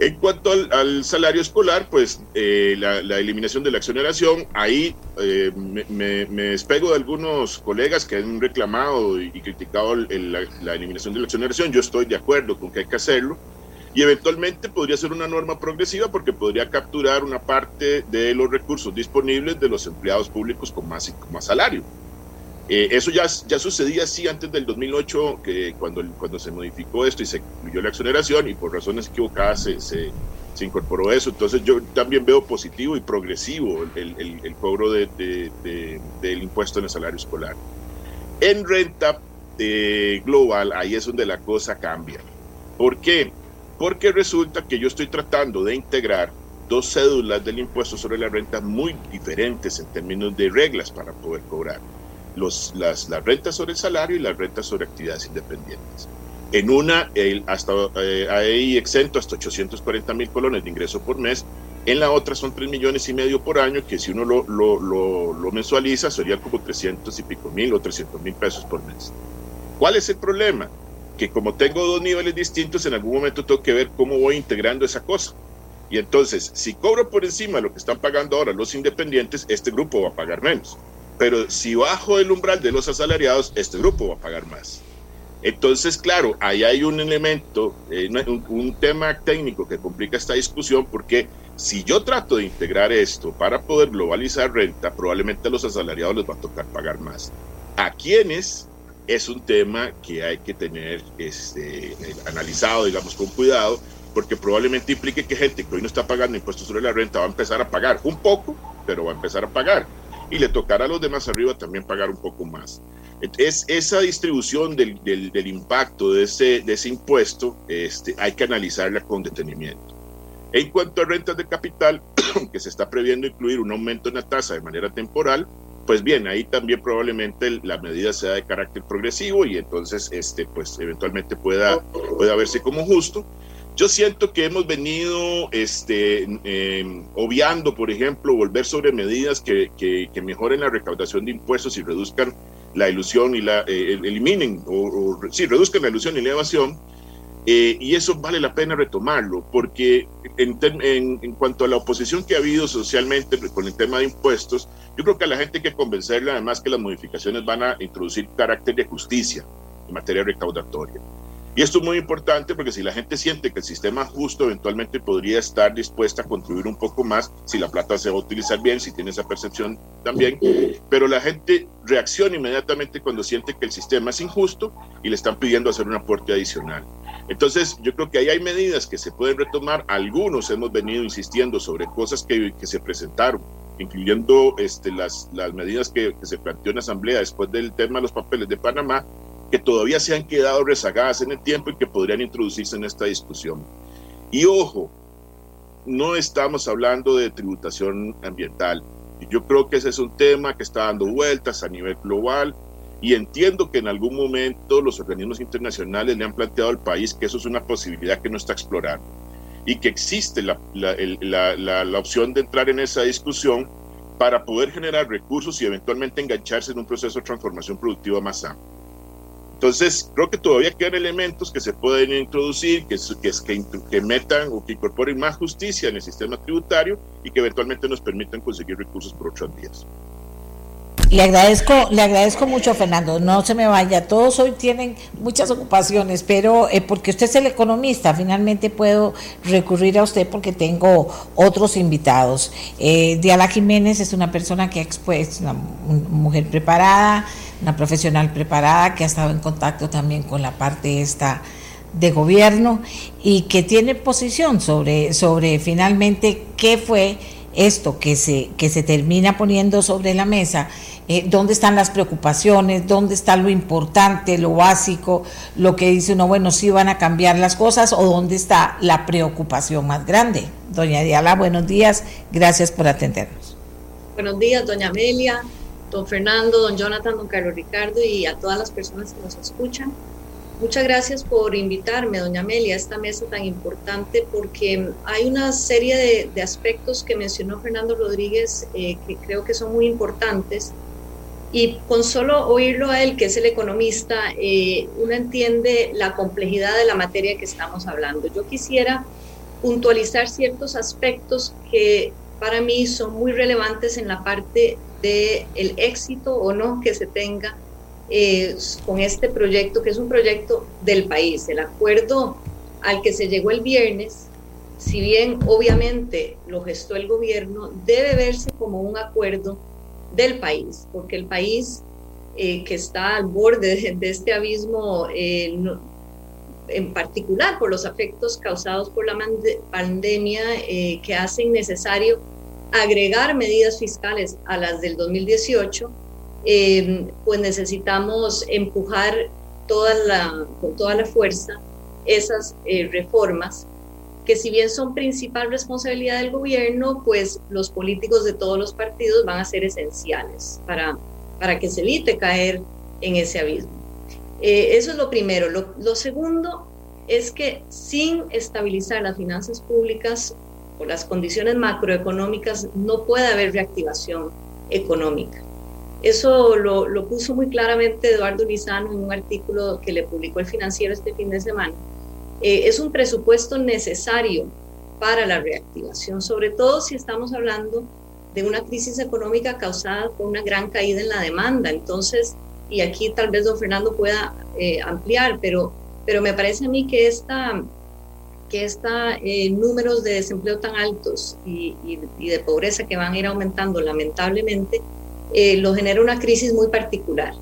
En cuanto al, salario escolar, pues eh, la, eliminación de la exoneración, ahí eh, me, despego de algunos colegas que han reclamado y, criticado la, eliminación de la exoneración. Yo estoy de acuerdo con que hay que hacerlo y eventualmente podría ser una norma progresiva porque podría capturar una parte de los recursos disponibles de los empleados públicos con más, con más salario. Eh, eso ya, ya sucedía así antes del 2008, que cuando, cuando se modificó esto y se incluyó la exoneración y por razones equivocadas se, se, incorporó eso. Entonces yo también veo positivo y progresivo el, el, cobro de, de, del impuesto en el salario escolar. En renta eh, global, ahí es donde la cosa cambia. ¿Por qué? Porque resulta que yo estoy tratando de integrar dos cédulas del impuesto sobre la renta muy diferentes en términos de reglas para poder cobrar las, rentas sobre el salario y las rentas sobre actividades independientes. En una, hasta eh, hay exento hasta 840 mil colones de ingreso por mes. En la otra son 3 millones y medio por año, que si uno lo, lo, lo, mensualiza sería como 300 y pico mil o 300 mil pesos por mes. ¿Cuál es el problema? Que como tengo dos niveles distintos, en algún momento tengo que ver cómo voy integrando esa cosa. Y entonces, si cobro por encima lo que están pagando ahora los independientes, este grupo va a pagar menos. Pero si bajo el umbral de los asalariados, este grupo va a pagar más. Entonces, claro, ahí hay un elemento, eh, un, tema técnico que complica esta discusión porque si yo trato de integrar esto para poder globalizar renta, probablemente a los asalariados les va a tocar pagar más. ¿A quiénes? Es un tema que hay que tener este, analizado, digamos, con cuidado, porque probablemente implique que gente que hoy no está pagando impuestos sobre la renta va a empezar a pagar un poco, pero va a empezar a pagar y le tocará a los demás arriba también pagar un poco más. Es esa distribución del, del, impacto de ese, de ese impuesto este, hay que analizarla con detenimiento. En cuanto a rentas de capital, que se está previendo incluir un aumento en la tasa de manera temporal, pues bien, ahí también probablemente la medida sea de carácter progresivo y entonces este, pues eventualmente pueda, pueda verse como justo. Yo siento que hemos venido este, em, obviando, por ejemplo, volver sobre medidas que, mejoren la recaudación de impuestos y reduzcan la ilusión y la eh, eliminen o, sí, reduzcan la ilusión y la evasión. Eh, y eso vale la pena retomarlo, porque en, en, cuanto a la oposición que ha habido socialmente con el tema de impuestos, yo creo que a la gente hay que convencerle además que las modificaciones van a introducir carácter de justicia en materia recaudatoria. Y esto es muy importante porque si la gente siente que el sistema justo eventualmente podría estar dispuesta a contribuir un poco más si la plata se va a utilizar bien, si tiene esa percepción también, pero la gente reacciona inmediatamente cuando siente que el sistema es injusto y le están pidiendo hacer un aporte adicional. Entonces, yo creo que ahí hay medidas que se pueden retomar. Algunos hemos venido insistiendo sobre cosas que, que se presentaron, incluyendo este, las, las medidas que, que se planteó en la Asamblea después del tema de los papeles de Panamá, que todavía se han quedado rezagadas en el tiempo y que podrían introducirse en esta discusión. Y ojo, no estamos hablando de tributación ambiental. Yo creo que ese es un tema que está dando vueltas a nivel global y entiendo que en algún momento los organismos internacionales le han planteado al país que eso es una posibilidad que no está explorando y que existe la, la, opción de entrar en esa discusión para poder generar recursos y eventualmente engancharse en un proceso de transformación productiva más amplio. Entonces, creo que todavía quedan elementos que se pueden introducir, que, que, que, metan o que incorporen más justicia en el sistema tributario y que eventualmente nos permitan conseguir recursos por otros días. Le agradezco, le agradezco mucho, Fernando. No se me vaya. Todos hoy tienen muchas ocupaciones, pero eh, porque usted es el economista, finalmente puedo recurrir a usted porque tengo otros invitados. Eh, Diala Jiménez es una persona que ha expuesto, una mujer preparada, una profesional preparada que ha estado en contacto también con la parte esta de gobierno y que tiene posición sobre, sobre finalmente qué fue esto que se, que se termina poniendo sobre la mesa, eh, dónde están las preocupaciones, dónde está lo importante, lo básico, lo que dice uno, bueno, sí van a cambiar las cosas o dónde está la preocupación más grande. Doña Diala, buenos días, gracias por atendernos. Buenos días, doña Amelia, don Fernando, don Jonathan, don Carlos Ricardo y a todas las personas que nos escuchan. Muchas gracias por invitarme, doña Amelia, a esta mesa tan importante porque hay una serie de, aspectos que mencionó Fernando Rodríguez eh, que creo que son muy importantes y con solo oírlo a él, que es el economista, eh, uno entiende la complejidad de la materia que estamos hablando. Yo quisiera puntualizar ciertos aspectos que para mí son muy relevantes en la parte el éxito o no que se tenga eh, con este proyecto, que es un proyecto del país. El acuerdo al que se llegó el viernes, si bien obviamente lo gestó el gobierno, debe verse como un acuerdo del país, porque el país eh, que está al borde de, este abismo, eh, en particular por los efectos causados por la pandemia, que hacen necesario agregar medidas fiscales a las del 2018, eh, pues necesitamos empujar toda la, con toda la fuerza esas eh, reformas que si bien son principal responsabilidad del gobierno, pues los políticos de todos los partidos van a ser esenciales para, para que se evite caer en ese abismo. Eh, eso es lo primero. Lo, lo segundo es que sin estabilizar las finanzas públicas por las condiciones macroeconómicas no puede haber reactivación económica. Eso lo, puso muy claramente Eduardo Lizano en un artículo que le publicó el financiero este fin de semana. Eh, es un presupuesto necesario para la reactivación, sobre todo si estamos hablando de una crisis económica causada por una gran caída en la demanda. Entonces, y aquí tal vez don Fernando pueda eh, ampliar, pero, pero me parece a mí que esta que estos eh, números de desempleo tan altos y, de pobreza que van a ir aumentando lamentablemente, eh, lo genera una crisis muy particular.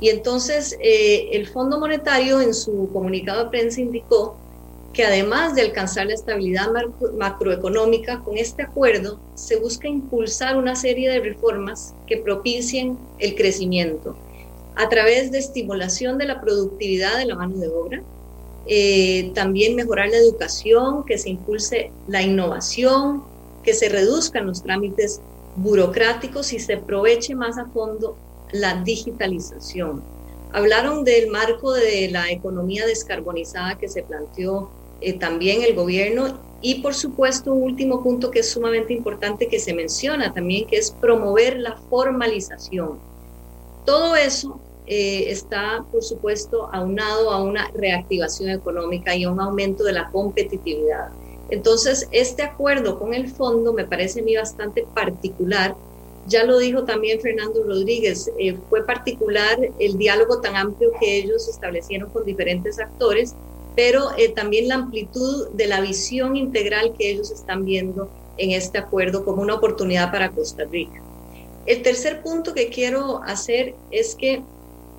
Y entonces eh, el Fondo Monetario en su comunicado de prensa indicó que además de alcanzar la estabilidad macroeconómica, con este acuerdo se busca impulsar una serie de reformas que propicien el crecimiento a través de estimulación de la productividad de la mano de obra, eh, también mejorar la educación, que se impulse la innovación, que se reduzcan los trámites burocráticos y se aproveche más a fondo la digitalización. Hablaron del marco de la economía descarbonizada que se planteó eh, también el gobierno y por supuesto un último punto que es sumamente importante que se menciona también, que es promover la formalización. Todo eso eh, está, por supuesto, aunado a una reactivación económica y a un aumento de la competitividad. Entonces, este acuerdo con el fondo me parece a mí bastante particular. Ya lo dijo también Fernando Rodríguez, eh, fue particular el diálogo tan amplio que ellos establecieron con diferentes actores, pero eh, también la amplitud de la visión integral que ellos están viendo en este acuerdo como una oportunidad para Costa Rica. El tercer punto que quiero hacer es que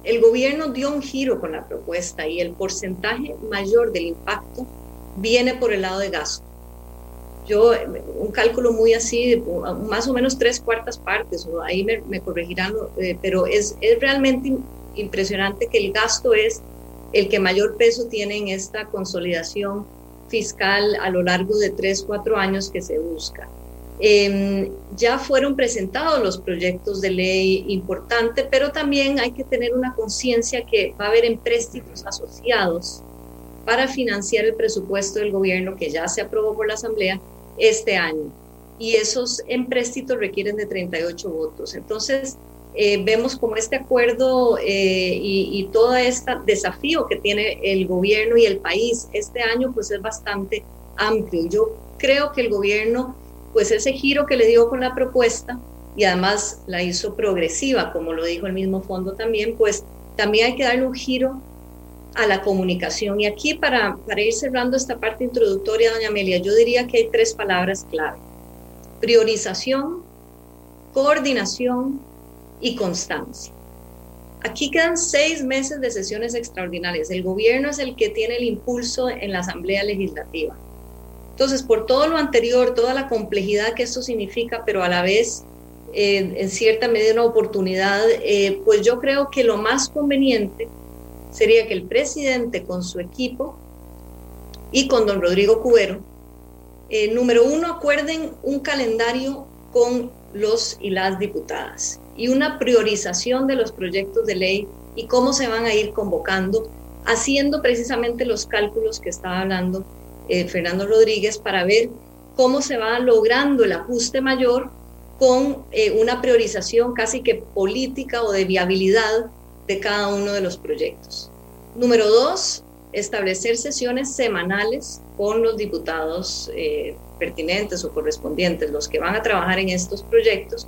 el gobierno dio un giro con la propuesta y el porcentaje mayor del impacto viene por el lado de gasto. Yo, un cálculo muy así, más o menos tres cuartas partes, o ahí me, corregirán, eh, pero es, es realmente impresionante que el gasto es el que mayor peso tiene en esta consolidación fiscal a lo largo de tres, cuatro años que se busca. Em, ya fueron presentados los proyectos de ley importantes, pero también hay que tener una conciencia que va a haber empréstitos asociados para financiar el presupuesto del gobierno que ya se aprobó por la Asamblea este año. Y esos empréstitos requieren de 38 votos. Entonces, eh, vemos como este acuerdo eh, y, y, todo este desafío que tiene el gobierno y el país este año, pues es bastante amplio. Yo creo que el gobierno pues ese giro que le dio con la propuesta y además la hizo progresiva, como lo dijo el mismo fondo también, pues también hay que darle un giro a la comunicación. Y aquí para, para ir cerrando esta parte introductoria, doña Amelia, yo diría que hay tres palabras clave. Priorización, coordinación y constancia. Aquí quedan seis meses de sesiones extraordinarias. El gobierno es el que tiene el impulso en la Asamblea Legislativa. Entonces, por todo lo anterior, toda la complejidad que esto significa, pero a la vez eh, en cierta medida una oportunidad, eh, pues yo creo que lo más conveniente sería que el presidente con su equipo y con don Rodrigo Cubero, eh, número uno, acuerden un calendario con los y las diputadas y una priorización de los proyectos de ley y cómo se van a ir convocando, haciendo precisamente los cálculos que estaba hablando eh, Fernando Rodríguez para ver cómo se va logrando el ajuste mayor con eh, una priorización casi que política o de viabilidad de cada uno de los proyectos. Número dos, establecer sesiones semanales con los diputados eh, pertinentes o correspondientes, los que van a trabajar en estos proyectos.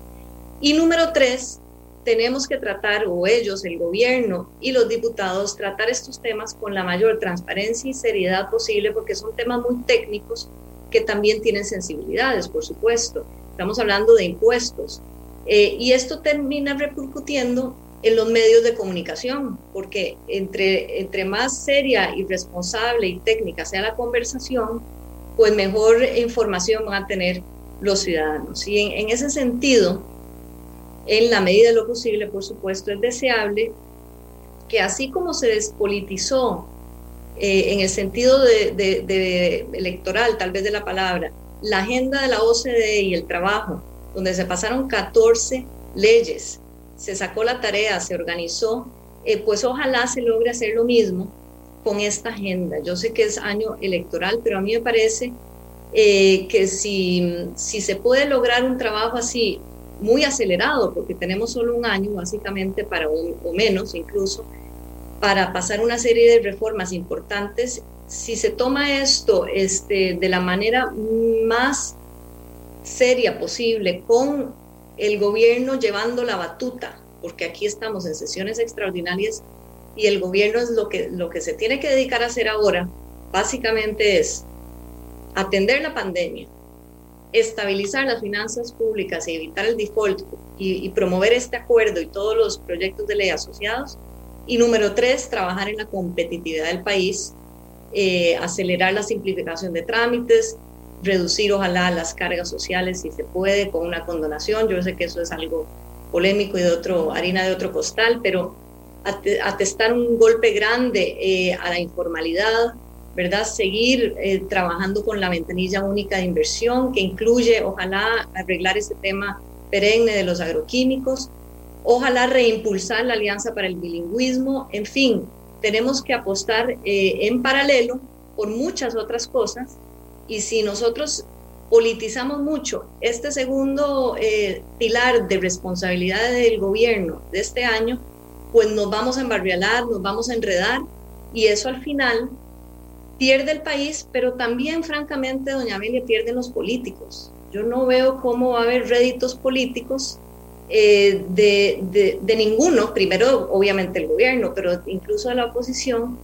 Y número tres, tenemos que tratar, o ellos, el gobierno y los diputados, tratar estos temas con la mayor transparencia y seriedad posible, porque son temas muy técnicos que también tienen sensibilidades, por supuesto. Estamos hablando de impuestos. Eh, y esto termina repercutiendo en los medios de comunicación, porque entre, entre más seria y responsable y técnica sea la conversación, pues mejor información van a tener los ciudadanos. Y en, en ese sentido, en la medida de lo posible, por supuesto, es deseable que así como se despolitizó eh, en el sentido de, electoral, tal vez de la palabra, la agenda de la OCDE y el trabajo, donde se pasaron 14 leyes, se sacó la tarea, se organizó, eh, pues ojalá se logre hacer lo mismo con esta agenda. Yo sé que es año electoral, pero a mí me parece eh, que si, si se puede lograr un trabajo así muy acelerado, porque tenemos solo un año básicamente para o menos incluso, para pasar una serie de reformas importantes. Si se toma esto este, de la manera más seria posible, con el gobierno llevando la batuta, porque aquí estamos en sesiones extraordinarias y el gobierno es lo que, lo que se tiene que dedicar a hacer ahora, básicamente es atender la pandemia, estabilizar las finanzas públicas y evitar el default y, promover este acuerdo y todos los proyectos de ley asociados. Y número tres, trabajar en la competitividad del país, eh, acelerar la simplificación de trámites, reducir ojalá las cargas sociales si se puede con una condonación. Yo sé que eso es algo polémico y de otro, harina de otro costal, pero atestar un golpe grande eh, a la informalidad, ¿verdad? Seguir eh, trabajando con la ventanilla única de inversión que incluye, ojalá, arreglar ese tema perenne de los agroquímicos, ojalá reimpulsar la Alianza para el Bilingüismo, en fin, tenemos que apostar eh, en paralelo por muchas otras cosas y si nosotros politizamos mucho este segundo eh, pilar de responsabilidad del gobierno de este año, pues nos vamos a embarrialar, nos vamos a enredar y eso al final pierde el país, pero también francamente, doña Amelia, pierden los políticos. Yo no veo cómo va a haber réditos políticos eh, de, de, ninguno, primero obviamente el gobierno, pero incluso de la oposición,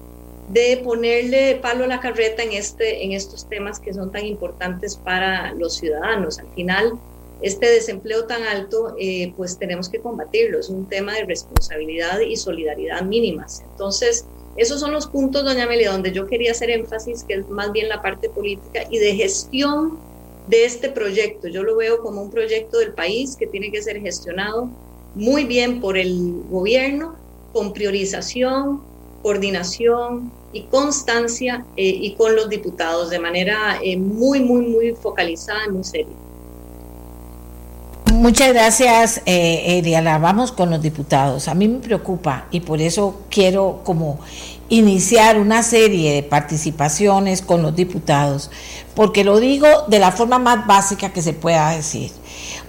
de ponerle palo a la carreta en, este, en estos temas que son tan importantes para los ciudadanos. Al final, este desempleo tan alto, eh, pues tenemos que combatirlo. Es un tema de responsabilidad y solidaridad mínimas. Entonces, esos son los puntos, doña Amelia, donde yo quería hacer énfasis, que es más bien la parte política y de gestión de este proyecto. Yo lo veo como un proyecto del país que tiene que ser gestionado muy bien por el gobierno, con priorización, coordinación y constancia eh, y con los diputados de manera eh, muy, muy, muy focalizada y muy seria. Muchas gracias, eh. Vamos con los diputados. A mí me preocupa y por eso quiero como iniciar una serie de participaciones con los diputados, porque lo digo de la forma más básica que se pueda decir.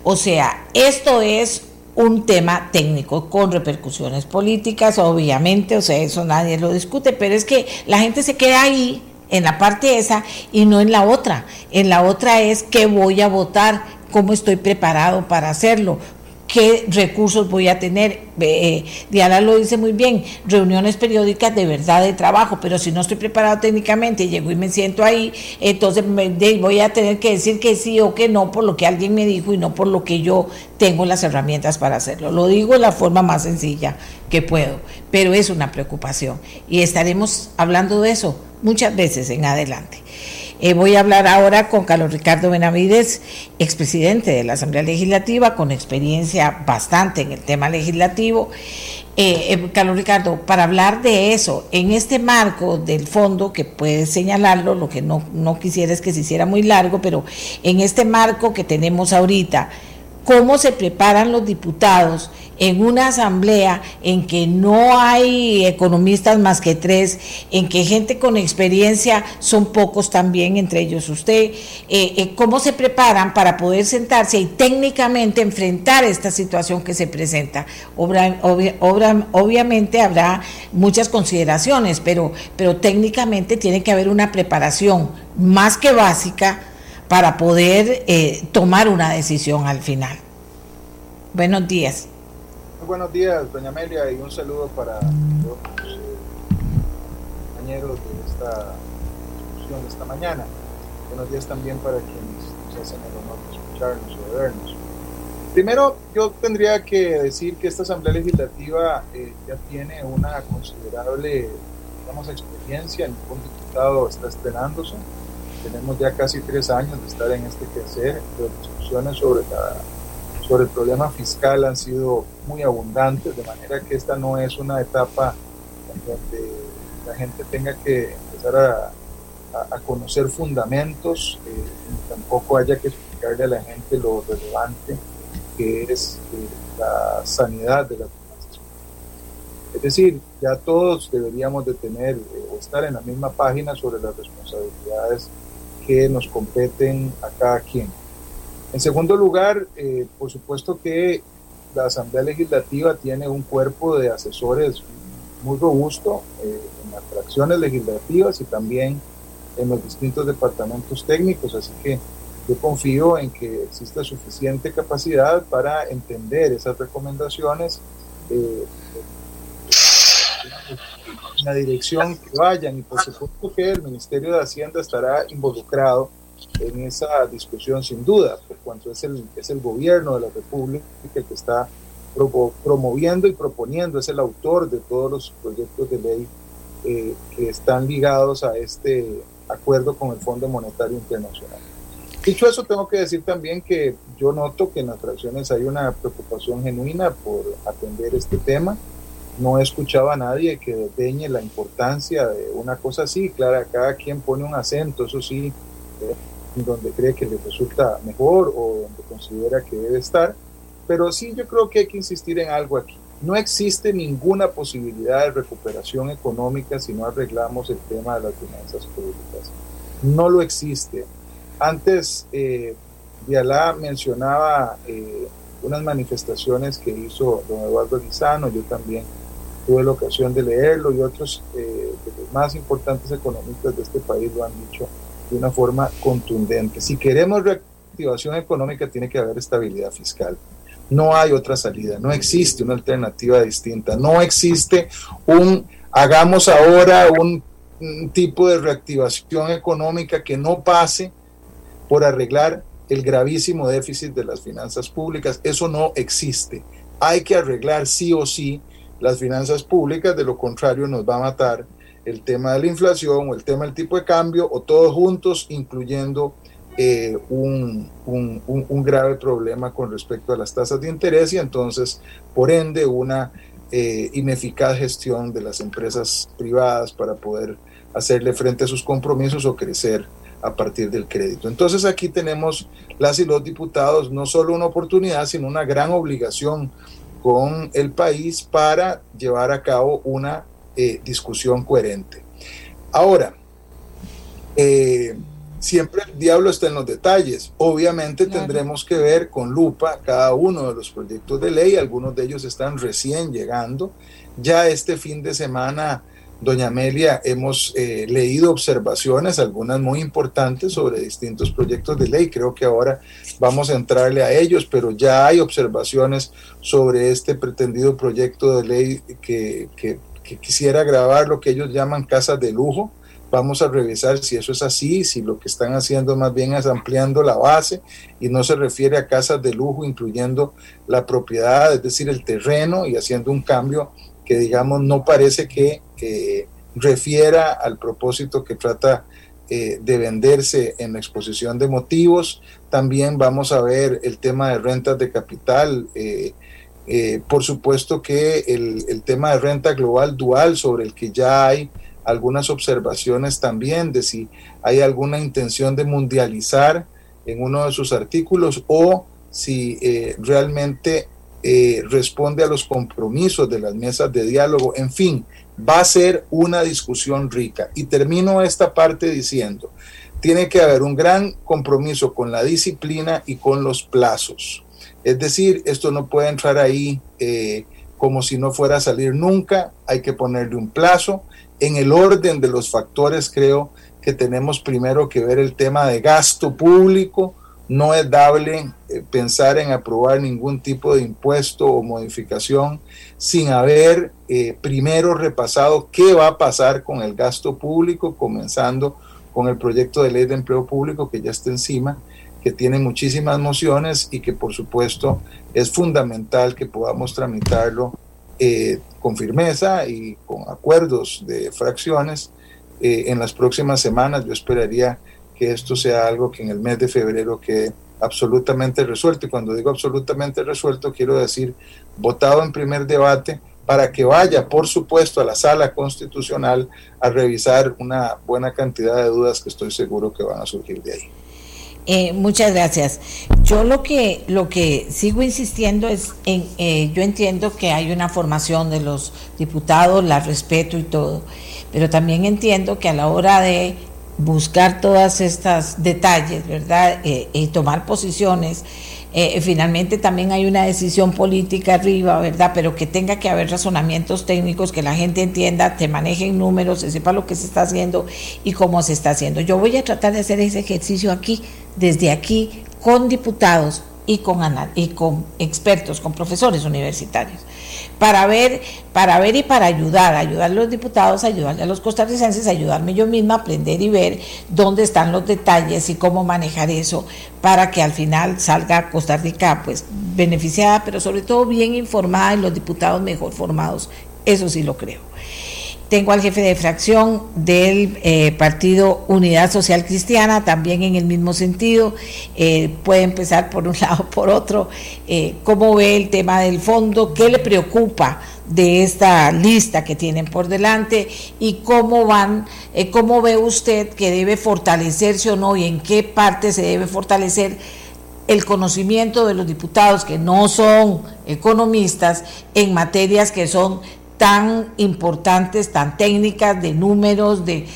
O sea, esto es un tema técnico con repercusiones políticas, obviamente, o sea, eso nadie lo discute, pero es que la gente se queda ahí en la parte esa y no en la otra. En la otra es que voy a votar, cómo estoy preparado para hacerlo, qué recursos voy a tener. Eh, Diana lo dice muy bien, reuniones periódicas de verdad de trabajo, pero si no estoy preparado técnicamente, llego y me siento ahí, entonces voy a tener que decir que sí o que no por lo que alguien me dijo y no por lo que yo tengo las herramientas para hacerlo. Lo digo de la forma más sencilla que puedo, pero es una preocupación y estaremos hablando de eso muchas veces en adelante. Eh, voy a hablar ahora con Carlos Ricardo Benavides, expresidente de la Asamblea Legislativa, con experiencia bastante en el tema legislativo. Eh, eh, Carlos Ricardo, para hablar de eso, en este marco del fondo, que puede señalarlo, lo que no, no quisiera es que se hiciera muy largo, pero en este marco que tenemos ahorita, ¿cómo se preparan los diputados? en una asamblea en que no hay economistas más que tres, en que gente con experiencia son pocos también, entre ellos usted, eh, eh, ¿cómo se preparan para poder sentarse y técnicamente enfrentar esta situación que se presenta? obviamente habrá muchas consideraciones, pero, pero técnicamente tiene que haber una preparación más que básica para poder eh, tomar una decisión al final. Buenos días buenos días, doña Amelia, y un saludo para los compañeros de esta discusión de esta mañana. Buenos días también para quienes nos hacen el honor de escucharnos o de vernos. Primero, yo tendría que decir que esta Asamblea Legislativa eh, ya tiene una considerable, digamos, experiencia. Ningún diputado está estrenándose. Tenemos ya casi tres años de estar en este quehacer de discusiones sobre la sobre el problema fiscal han sido muy abundantes, de manera que esta no es una etapa en donde la gente tenga que empezar a, conocer fundamentos, eh, tampoco haya que explicarle a la gente lo relevante que es eh, la sanidad de las finanzas. Es decir, ya todos deberíamos de tener eh, o estar en la misma página sobre las responsabilidades que nos competen a cada quien. En segundo lugar, eh, por supuesto que la Asamblea Legislativa tiene un cuerpo de asesores muy robusto eh, en las fracciones legislativas y también en los distintos departamentos técnicos, así que yo confío en que exista suficiente capacidad para entender esas recomendaciones eh, la dirección que vayan y por supuesto que el Ministerio de Hacienda estará involucrado en esa discusión sin duda, por cuanto es el, es el gobierno de la República el que está promoviendo y proponiendo, es el autor de todos los proyectos de ley eh, que están ligados a este acuerdo con el Fondo Monetario Internacional. Dicho eso, tengo que decir también que yo noto que en las fracciones hay una preocupación genuina por atender este tema. No he escuchado a nadie que desdeñe la importancia de una cosa así. Claro, cada quien pone un acento, eso sí, donde cree que le resulta mejor o donde considera que debe estar. Pero sí, yo creo que hay que insistir en algo aquí. no existe ninguna posibilidad de recuperación económica si no arreglamos el tema de las finanzas públicas. No lo existe. Antes, eh, mencionaba eh, unas manifestaciones que hizo don Eduardo Lizano, yo también tuve la ocasión de leerlo y otros eh, de los más importantes economistas de este país lo han dicho de una forma contundente. Si queremos reactivación económica tiene que haber estabilidad fiscal. No hay otra salida, no existe una alternativa distinta, no existe un, hagamos ahora un, tipo de reactivación económica que no pase por arreglar el gravísimo déficit de las finanzas públicas. Eso no existe. Hay que arreglar sí o sí las finanzas públicas, de lo contrario nos va a matar el tema de la inflación o el tema del tipo de cambio o todos juntos, incluyendo eh, un, grave problema con respecto a las tasas de interés y entonces, por ende, una eh, ineficaz gestión de las empresas privadas para poder hacerle frente a sus compromisos o crecer a partir del crédito. Entonces aquí tenemos las y los diputados no solo una oportunidad, sino una gran obligación con el país para llevar a cabo una eh, discusión coherente. Ahora, eh, siempre el diablo está en los detalles. Obviamente tendremos que ver con lupa cada uno de los proyectos de ley, algunos de ellos están recién llegando. Ya este fin de semana, doña Amelia, hemos eh, leído observaciones, algunas muy importantes sobre distintos proyectos de ley. Creo que ahora vamos a entrarle a ellos, pero ya hay observaciones sobre este pretendido proyecto de ley que, que, que quisiera grabar lo que ellos llaman casas de lujo Vamos a revisar si eso es así, si lo que están haciendo más bien es ampliando la base y no se refiere a casas de lujo, incluyendo la propiedad, es decir, el terreno y haciendo un cambio que digamos no parece que refiera al propósito que trata eh, de venderse en la exposición de motivos. También vamos a ver el tema de rentas de capital. Eh, eh, por supuesto que el, el, tema de renta global dual sobre el que ya hay algunas observaciones también de si hay alguna intención de mundializar en uno de sus artículos o si eh, realmente eh, responde a los compromisos de las mesas de diálogo. En fin, va a ser una discusión rica. Y termino esta parte diciendo, tiene que haber un gran compromiso con la disciplina y con los plazos. Es decir, esto no puede entrar ahí eh, como si no fuera a salir nunca, hay que ponerle un plazo en el orden de los factores, creo que tenemos primero que ver el tema de gasto público. No es dable eh, pensar en aprobar ningún tipo de impuesto o modificación sin haber eh, primero repasado qué va a pasar con el gasto público, comenzando con el proyecto de ley de empleo público que ya está encima, que tiene muchísimas mociones y que por supuesto es fundamental que podamos tramitarlo eh, con firmeza y con acuerdos de fracciones en las próximas semanas. Yo esperaría esto sea algo que en el mes de febrero quede absolutamente resuelto. Y cuando digo absolutamente resuelto, quiero decir votado en primer debate para que vaya, por supuesto, a la sala constitucional a revisar una buena cantidad de dudas que estoy seguro que van a surgir de ahí. Eh, muchas gracias. Yo lo que lo que sigo insistiendo es en, eh, yo entiendo que hay una formación de los diputados, la respeto y todo, pero también entiendo que a la hora de buscar todas estas detalles, ¿verdad? Eh, y tomar posiciones, eh, finalmente también hay una decisión política arriba, ¿verdad? Pero que tenga que haber razonamientos técnicos, que la gente entienda, te manejen números, se sepa lo que se está haciendo y cómo se está haciendo. Yo voy a tratar de hacer ese ejercicio aquí, desde aquí, con diputados y con, y con expertos, con profesores universitarios para ver, para ver y para ayudar, ayudar a los diputados, ayudarle a los costarricenses, ayudarme yo misma a aprender y ver dónde están los detalles y cómo manejar eso para que al final salga Costa Rica pues beneficiada, pero sobre todo bien informada y los diputados mejor formados. Eso sí lo creo. Tengo al jefe de fracción del eh, Partido Unidad Social Cristiana, también en el mismo sentido. Eh, puede empezar por un lado, por otro. Eh, ¿Cómo ve el tema del fondo? ¿Qué le preocupa de esta lista que tienen por delante? ¿Y cómo van, cómo ve usted que debe fortalecerse o no y en qué parte se debe fortalecer? el conocimiento de los diputados que no son economistas en materias que son tan importantes, tan técnicas, de números, de,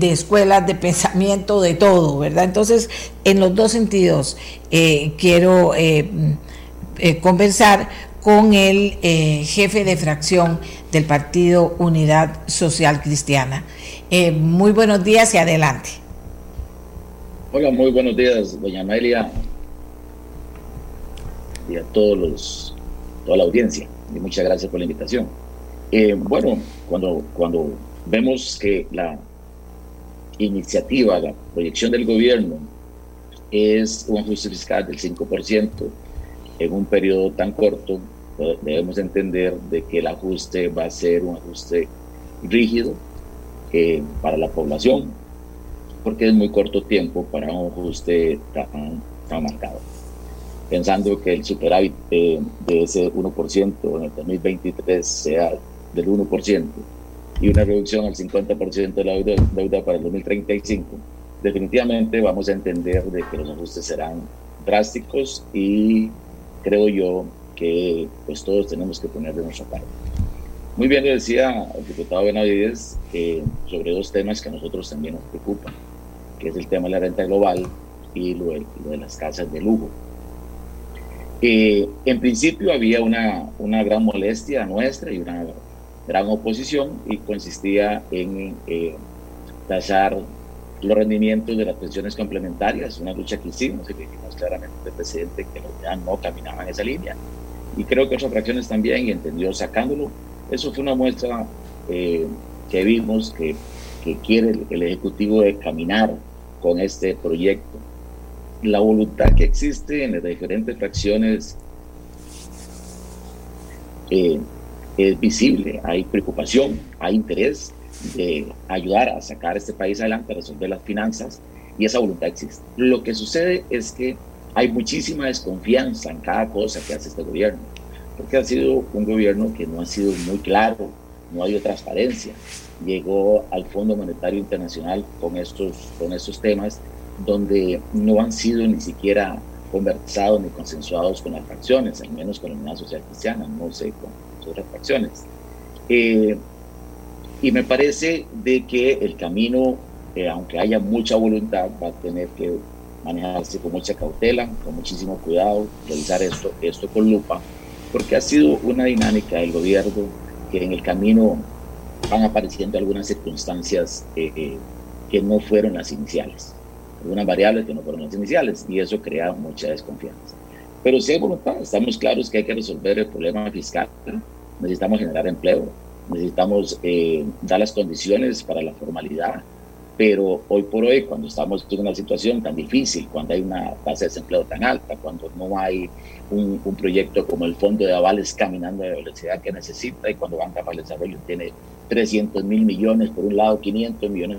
escuelas de pensamiento, de todo, ¿verdad? Entonces, en los dos sentidos, eh, quiero eh, eh, conversar con el jefe de fracción del Partido Unidad Social Cristiana. muy buenos días y adelante. Hola, muy buenos días, doña Amelia, y a todos los, toda la audiencia, y muchas gracias por la invitación. Eh, bueno, cuando, cuando vemos que la iniciativa, la proyección del gobierno es un ajuste fiscal del 5% en un periodo tan corto, pues, debemos entender de que el ajuste va a ser un ajuste rígido eh, para la población, porque es muy corto tiempo para un ajuste tan, tan marcado. Pensando que el superávit de ese 1% en el 2023 sea del 1% y una reducción al 50% de la deuda, para el 2035, definitivamente vamos a entender de que los ajustes serán drásticos y creo yo que pues todos tenemos que poner de nuestra parte. Muy bien, le decía el diputado Benavides sobre dos temas que a nosotros también nos preocupan, que es el tema de la renta global y lo de las casas de lujo en principio había una, una gran molestia nuestra y una gran oposición y consistía en eh, tasar los rendimientos de las pensiones complementarias, una lucha que hicimos y que dijimos claramente al presidente que ya no caminaba en esa línea. Y creo que otras fracciones también y entendió sacándolo. Eso fue una muestra eh, que vimos que, que quiere el, el Ejecutivo de caminar con este proyecto la voluntad que existe en las diferentes fracciones eh, es visible, hay preocupación, hay interés de ayudar a sacar este país adelante, a resolver las finanzas, y esa voluntad existe. Lo que sucede es que hay muchísima desconfianza en cada cosa que hace este gobierno, porque ha sido un gobierno que no ha sido muy claro, no ha habido transparencia. Llegó al Fondo Monetario Internacional con estos, con estos temas donde no han sido ni siquiera conversados ni consensuados con las fracciones, al menos con la Unidad Social Cristiana, no sé con otras fracciones. Eh, y me parece de que el camino, eh, aunque haya mucha voluntad, va a tener que manejarse con mucha cautela, con muchísimo cuidado, realizar esto, esto con lupa, porque ha sido una dinámica del gobierno que en el camino van apareciendo algunas circunstancias eh, que no fueron las iniciales algunas variables que no fueron las iniciales y eso crea mucha desconfianza. Pero si hay voluntad, estamos claros que hay que resolver el problema fiscal, necesitamos generar empleo, necesitamos eh, dar las condiciones para la formalidad, pero hoy por hoy, cuando estamos en una situación tan difícil, cuando hay una tasa de desempleo tan alta, cuando no hay un, un proyecto como el Fondo de Avales caminando a la velocidad que necesita y cuando Banca para el Desarrollo tiene 300 mil millones por un lado, 500 millones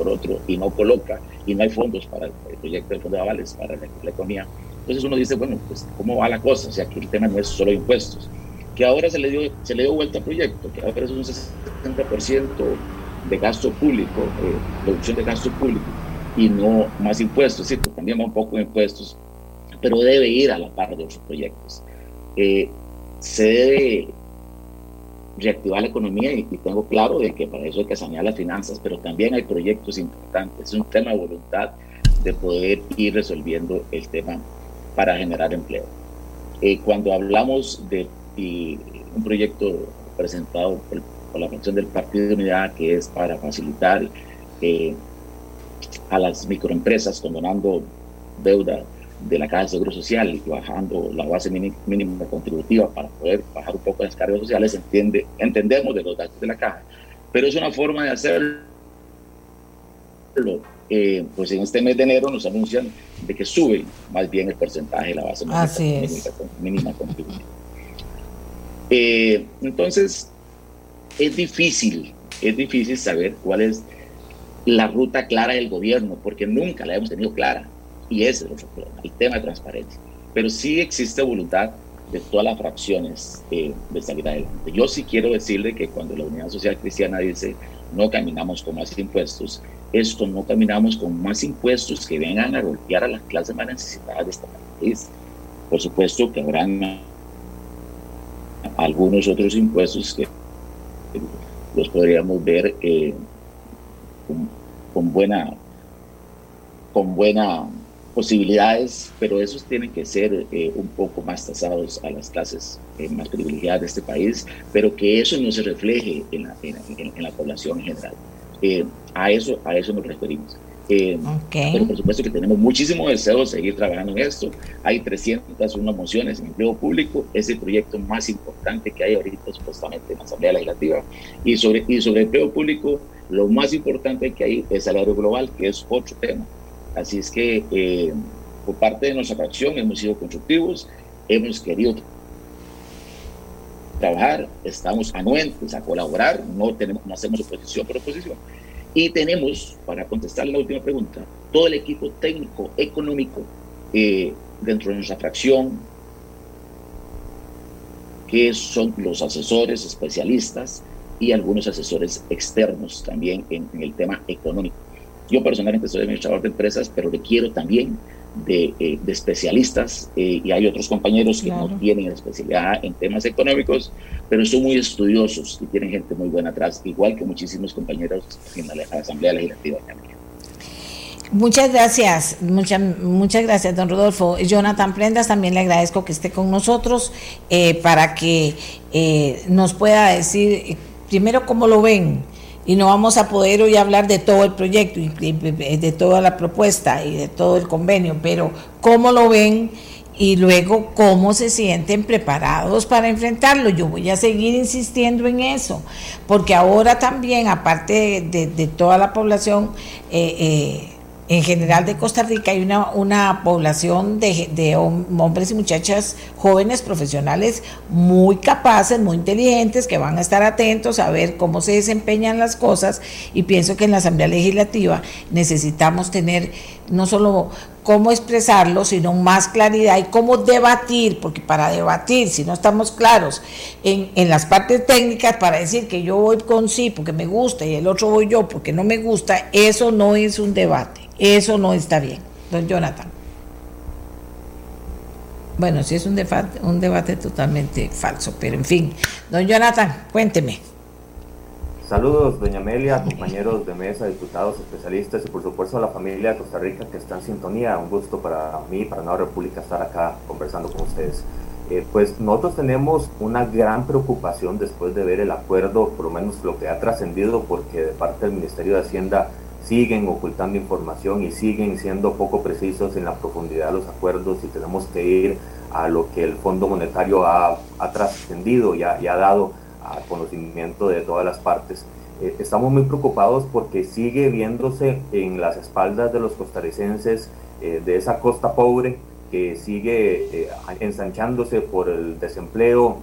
por otro y no coloca y no hay fondos para el proyecto del Fondo de Avales, para la, economía. Entonces uno dice, bueno, pues ¿cómo va la cosa? O sea, el tema no es solo impuestos. Que ahora se le dio, se le dio vuelta al proyecto, que ahora es un 60% de gasto público, eh, reducción de gasto público y no más impuestos. Sí, también va un poco de impuestos, pero debe ir a la par de otros proyectos. Eh, se debe reactivar la economía y, tengo claro de que para eso hay que sanear las finanzas, pero también hay proyectos importantes. Es un tema de voluntad de poder ir resolviendo el tema para generar empleo. Eh, cuando hablamos de un proyecto presentado por, la mención del Partido de Unidad que es para facilitar eh, a las microempresas condonando deuda de la Caja de Seguro Social y bajando la base mínima contributiva para poder bajar un poco las cargas sociales, entiende, entendemos de los datos de la Caja, pero es una forma de hacerlo. Eh, pues en este mes de enero nos anuncian de que sube más bien el porcentaje de la base mínima, contributiva. Eh, entonces, es difícil, es difícil saber cuál es la ruta clara del gobierno, porque nunca la hemos tenido clara. Y ese es el problema, el tema de transparencia. Pero sí existe voluntad de todas las fracciones eh, de salir adelante. Yo sí quiero decirle que cuando la Unidad Social Cristiana dice no caminamos con más impuestos, esto no caminamos con más impuestos que vengan a golpear a las clases más necesitadas de este país. Por supuesto que habrán algunos otros impuestos que los podríamos ver eh, con, buena con buena posibilidades, pero esos tienen que ser eh, un poco más tasados a las clases eh, más privilegiadas de este país, pero que eso no se refleje en la, en, la población en general. a, eso, a eso nos referimos. Eh, pero por supuesto que tenemos muchísimo deseo de seguir trabajando en esto. Hay 301 mociones en empleo público, es el proyecto más importante que hay ahorita supuestamente en la Asamblea Legislativa. Y sobre, y sobre empleo público, lo más importante que hay es salario global, que es otro tema. Así es que eh, por parte de nuestra fracción hemos sido constructivos, hemos querido trabajar, estamos anuentes a colaborar, no, tenemos, no hacemos oposición por oposición y tenemos, para contestar la última pregunta, todo el equipo técnico, económico eh, dentro de nuestra fracción, que son los asesores especialistas y algunos asesores externos también en el tema económico. Yo personalmente soy administrador de empresas, pero requiero también de, eh, de especialistas eh, y hay otros compañeros que no tienen especialidad en temas económicos, pero son muy estudiosos y tienen gente muy buena atrás, igual que muchísimos compañeros en la, Asamblea Legislativa Muchas gracias, muchas, muchas gracias, don Rodolfo. Jonathan Prendas, también le agradezco que esté con nosotros eh, para que nos pueda decir primero cómo lo ven y no vamos a poder hoy hablar de todo el proyecto, de toda la propuesta y de todo el convenio, pero cómo lo ven y luego cómo se sienten preparados para enfrentarlo. Yo voy a seguir insistiendo en eso, porque ahora también, aparte de, toda la población, eh, eh, en general de Costa Rica hay una, una población de, hombres y muchachas jóvenes profesionales muy capaces, muy inteligentes, que van a estar atentos a ver cómo se desempeñan las cosas. Y pienso que en la Asamblea Legislativa necesitamos tener no solo cómo expresarlo, sino más claridad y cómo debatir, porque para debatir, si no estamos claros en, en, las partes técnicas, para decir que yo voy con sí porque me gusta y el otro voy yo porque no me gusta, eso no es un debate. Eso no está bien, don Jonathan. Bueno, sí es un debate, un debate totalmente falso, pero en fin. Don Jonathan, cuénteme. Saludos, doña Amelia, compañeros de mesa, diputados, especialistas y por supuesto a la familia de Costa Rica que está en sintonía. Un gusto para mí, para Nueva República, estar acá conversando con ustedes. Eh, pues nosotros tenemos una gran preocupación después de ver el acuerdo, por lo menos lo que ha trascendido, porque de parte del Ministerio de Hacienda siguen ocultando información y siguen siendo poco precisos en la profundidad de los acuerdos y tenemos que ir a lo que el Fondo Monetario ha, trascendido y, ha, dado conocimiento de todas las partes. Eh, estamos muy preocupados porque sigue viéndose en las espaldas de los costarricenses eh, de esa costa pobre que sigue eh, ensanchándose por el desempleo,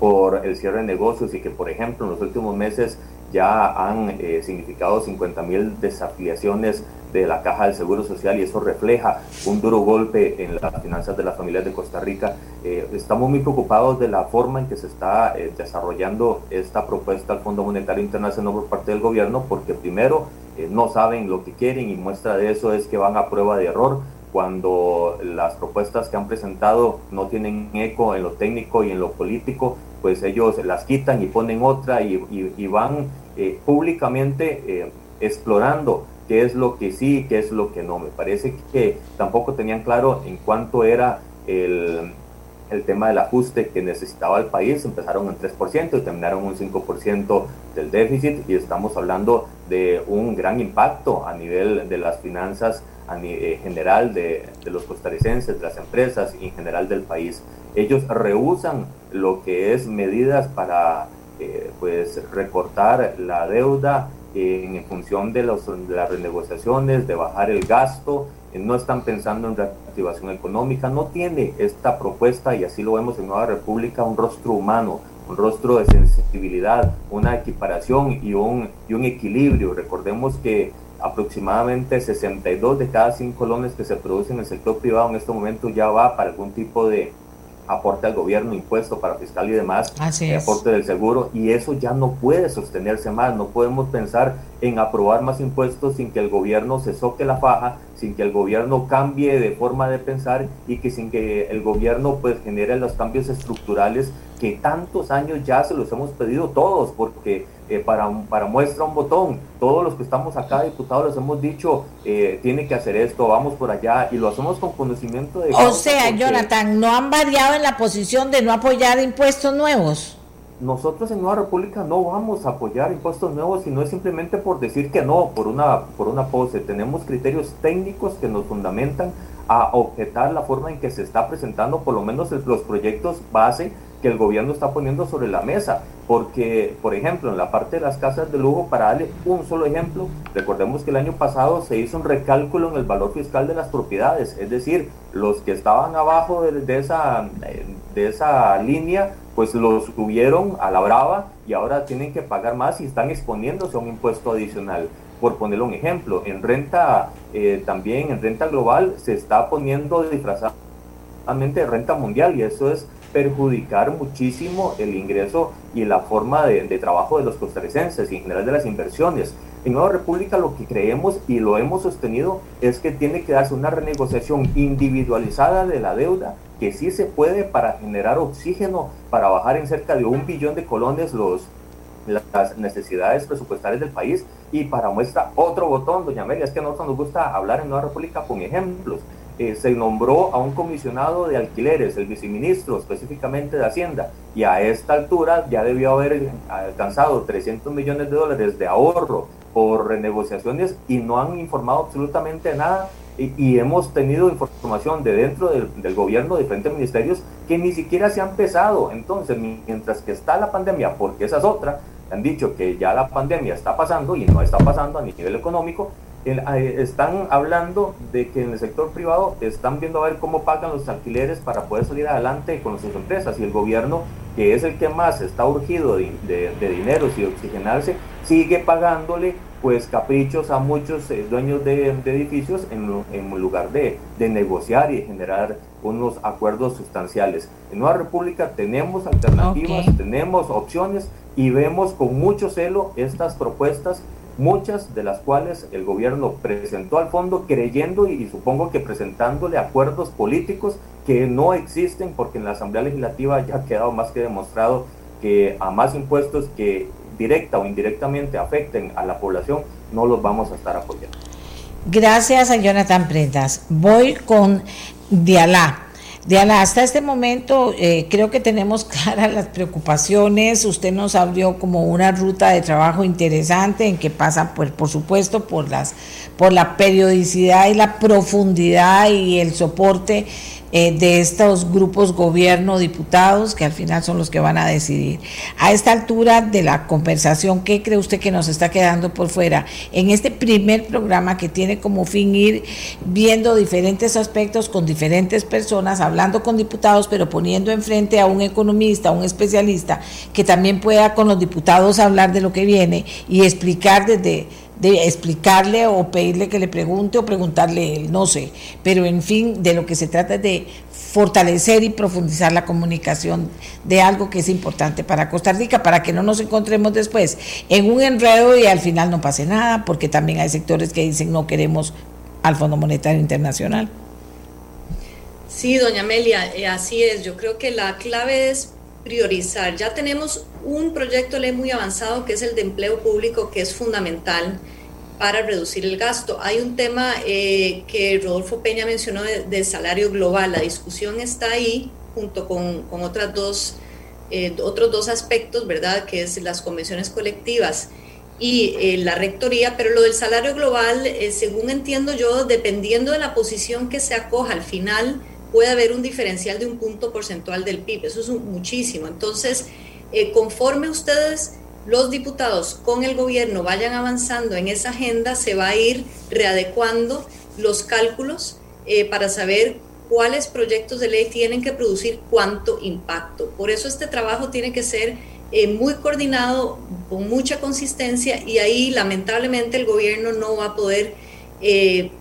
por el cierre de negocios y que, por ejemplo, en los últimos meses ya han eh, significado 50 mil desafiliaciones de la Caja del Seguro Social y eso refleja un duro golpe en las finanzas de las familias de Costa Rica. Eh, estamos muy preocupados de la forma en que se está eh, desarrollando esta propuesta al Fondo Monetario Internacional por parte del gobierno porque primero no saben lo que quieren y muestra de eso es que van a prueba de error cuando las propuestas que han presentado no tienen eco en lo técnico y en lo político, pues ellos las quitan y ponen otra y, van eh, públicamente eh, explorando qué es lo que sí, qué es lo que no. Me parece que tampoco tenían claro en cuánto era el, el tema del ajuste que necesitaba el país. Empezaron en 3% y terminaron un 5% del déficit y estamos hablando de un gran impacto a nivel de las finanzas a eh, general de, los costarricenses, de las empresas y en general del país. Ellos rehusan lo que es medidas para eh, pues recortar la deuda en función de, los, de las renegociaciones, de bajar el gasto, no están pensando en reactivación económica, no tiene esta propuesta, y así lo vemos en Nueva República, un rostro humano, un rostro de sensibilidad, una equiparación y un, y un equilibrio. Recordemos que aproximadamente 62 de cada 5 colones que se producen en el sector privado en este momento ya va para algún tipo de aporte al gobierno, impuesto para fiscal y demás, aporte del seguro, y eso ya no puede sostenerse más, no podemos pensar en aprobar más impuestos sin que el gobierno se soque la faja, sin que el gobierno cambie de forma de pensar y que sin que el gobierno pues genere los cambios estructurales que tantos años ya se los hemos pedido todos, porque eh, para, para muestra un botón, todos los que estamos acá, diputados, les hemos dicho, eh, tiene que hacer esto, vamos por allá, y lo hacemos con conocimiento de... O sea, Jonathan, ¿no han variado en la posición de no apoyar impuestos nuevos? nosotros en Nueva República no vamos a apoyar impuestos nuevos y no es simplemente por decir que no, por una, por una pose. Tenemos criterios técnicos que nos fundamentan a objetar la forma en que se está presentando por lo menos los proyectos base que el gobierno está poniendo sobre la mesa. Porque, por ejemplo, en la parte de las casas de lujo, para darle un solo ejemplo, recordemos que el año pasado se hizo un recálculo en el valor fiscal de las propiedades, es decir, los que estaban abajo de, esa, de esa línea, pues los subieron a la brava y ahora tienen que pagar más y están exponiéndose a un impuesto adicional. Por ponerle un ejemplo, en renta, eh, también en renta global se está poniendo disfrazadamente renta mundial y eso es perjudicar muchísimo el ingreso y la forma de, trabajo de los costarricenses y en general de las inversiones. En Nueva República lo que creemos y lo hemos sostenido es que tiene que darse una renegociación individualizada de la deuda, que sí se puede para generar oxígeno, para bajar en cerca de un billón de colones los, las necesidades presupuestarias del país y para muestra otro botón, doña Amelia, es que a nosotros nos gusta hablar en Nueva República con ejemplos. Eh, se nombró a un comisionado de alquileres, el viceministro específicamente de Hacienda, y a esta altura ya debió haber alcanzado 300 millones de dólares de ahorro por renegociaciones y no han informado absolutamente nada. Y, hemos tenido información de dentro del, del, gobierno de diferentes ministerios que ni siquiera se ha empezado. Entonces, mientras que está la pandemia, porque esa es otra, han dicho que ya la pandemia está pasando y no está pasando a nivel económico, están hablando de que en el sector privado están viendo a ver cómo pagan los alquileres para poder salir adelante con sus empresas y el gobierno, que es el que más está urgido de, de, dinero y oxigenarse, sigue pagándole pues caprichos a muchos eh, dueños de, edificios en, en, lugar de, de negociar y generar unos acuerdos sustanciales. En Nueva República tenemos alternativas, tenemos opciones y vemos con mucho celo estas propuestas muchas de las cuales el gobierno presentó al fondo creyendo y, supongo que presentándole acuerdos políticos que no existen porque en la Asamblea Legislativa ya ha quedado más que demostrado que a más impuestos que directa o indirectamente afecten a la población no los vamos a estar apoyando. Gracias a Jonathan Prendas. Voy con Dialá. Diana, hasta este momento eh, creo que tenemos claras las preocupaciones. Usted nos abrió como una ruta de trabajo interesante en que pasa, pues, por supuesto, por las, por la periodicidad y la profundidad y el soporte eh, de estos grupos gobierno, diputados, que al final son los que van a decidir. A esta altura de la conversación, ¿qué cree usted que nos está quedando por fuera? En este primer programa que tiene como fin ir viendo diferentes aspectos con diferentes personas, hablando con diputados, pero poniendo enfrente a un economista, a un especialista, que también pueda con los diputados hablar de lo que viene y explicar desde de explicarle o pedirle que le pregunte o preguntarle él, no sé, pero en fin, de lo que se trata es de fortalecer y profundizar la comunicación de algo que es importante para Costa Rica, para que no nos encontremos después en un enredo y al final no pase nada, porque también hay sectores que dicen no queremos al Fondo Monetario Internacional. Sí, doña Amelia, eh, así es. Yo creo que la clave es priorizar. Ya tenemos un proyecto de ley muy avanzado que es el de empleo público, que es fundamental para reducir el gasto. Hay un tema eh, que Rodolfo Peña mencionó de, salario global. La discusión está ahí junto con, otras dos, eh, otros dos aspectos, ¿verdad? Que es las convenciones colectivas y eh, la rectoría, pero lo del salario global, según entiendo yo, dependiendo de la posición que se acoja al final, puede haber un diferencial de un punto porcentual del PIB. Eso es muchísimo. Entonces, eh, conforme ustedes, los diputados, con el gobierno vayan avanzando en esa agenda, se va a ir readecuando los cálculos eh, para saber cuáles proyectos de ley tienen que producir cuánto impacto. Por eso este trabajo tiene que ser eh, muy coordinado, con mucha consistencia y ahí lamentablemente el gobierno no va a poder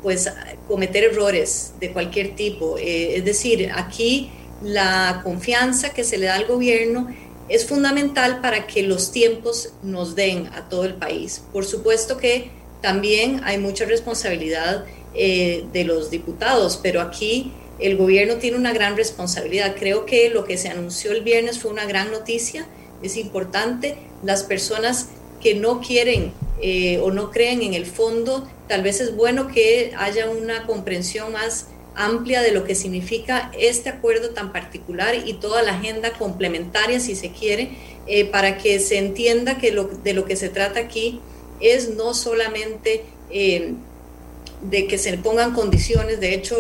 pues cometer errores de cualquier tipo. es decir, aquí la confianza que se le da al gobierno es fundamental para que los tiempos nos den a todo el país. Por supuesto que también hay mucha responsabilidad eh, de los diputados, pero aquí el gobierno tiene una gran responsabilidad. Creo que lo que se anunció el viernes fue una gran noticia, es importante. Las personas que no quieren eh, o no creen en el fondo, tal vez es bueno que haya una comprensión más amplia de lo que significa este acuerdo tan particular y toda la agenda complementaria, si se quiere, eh, para que se entienda que de lo que se trata aquí es no solamente eh, de que se pongan condiciones, de hecho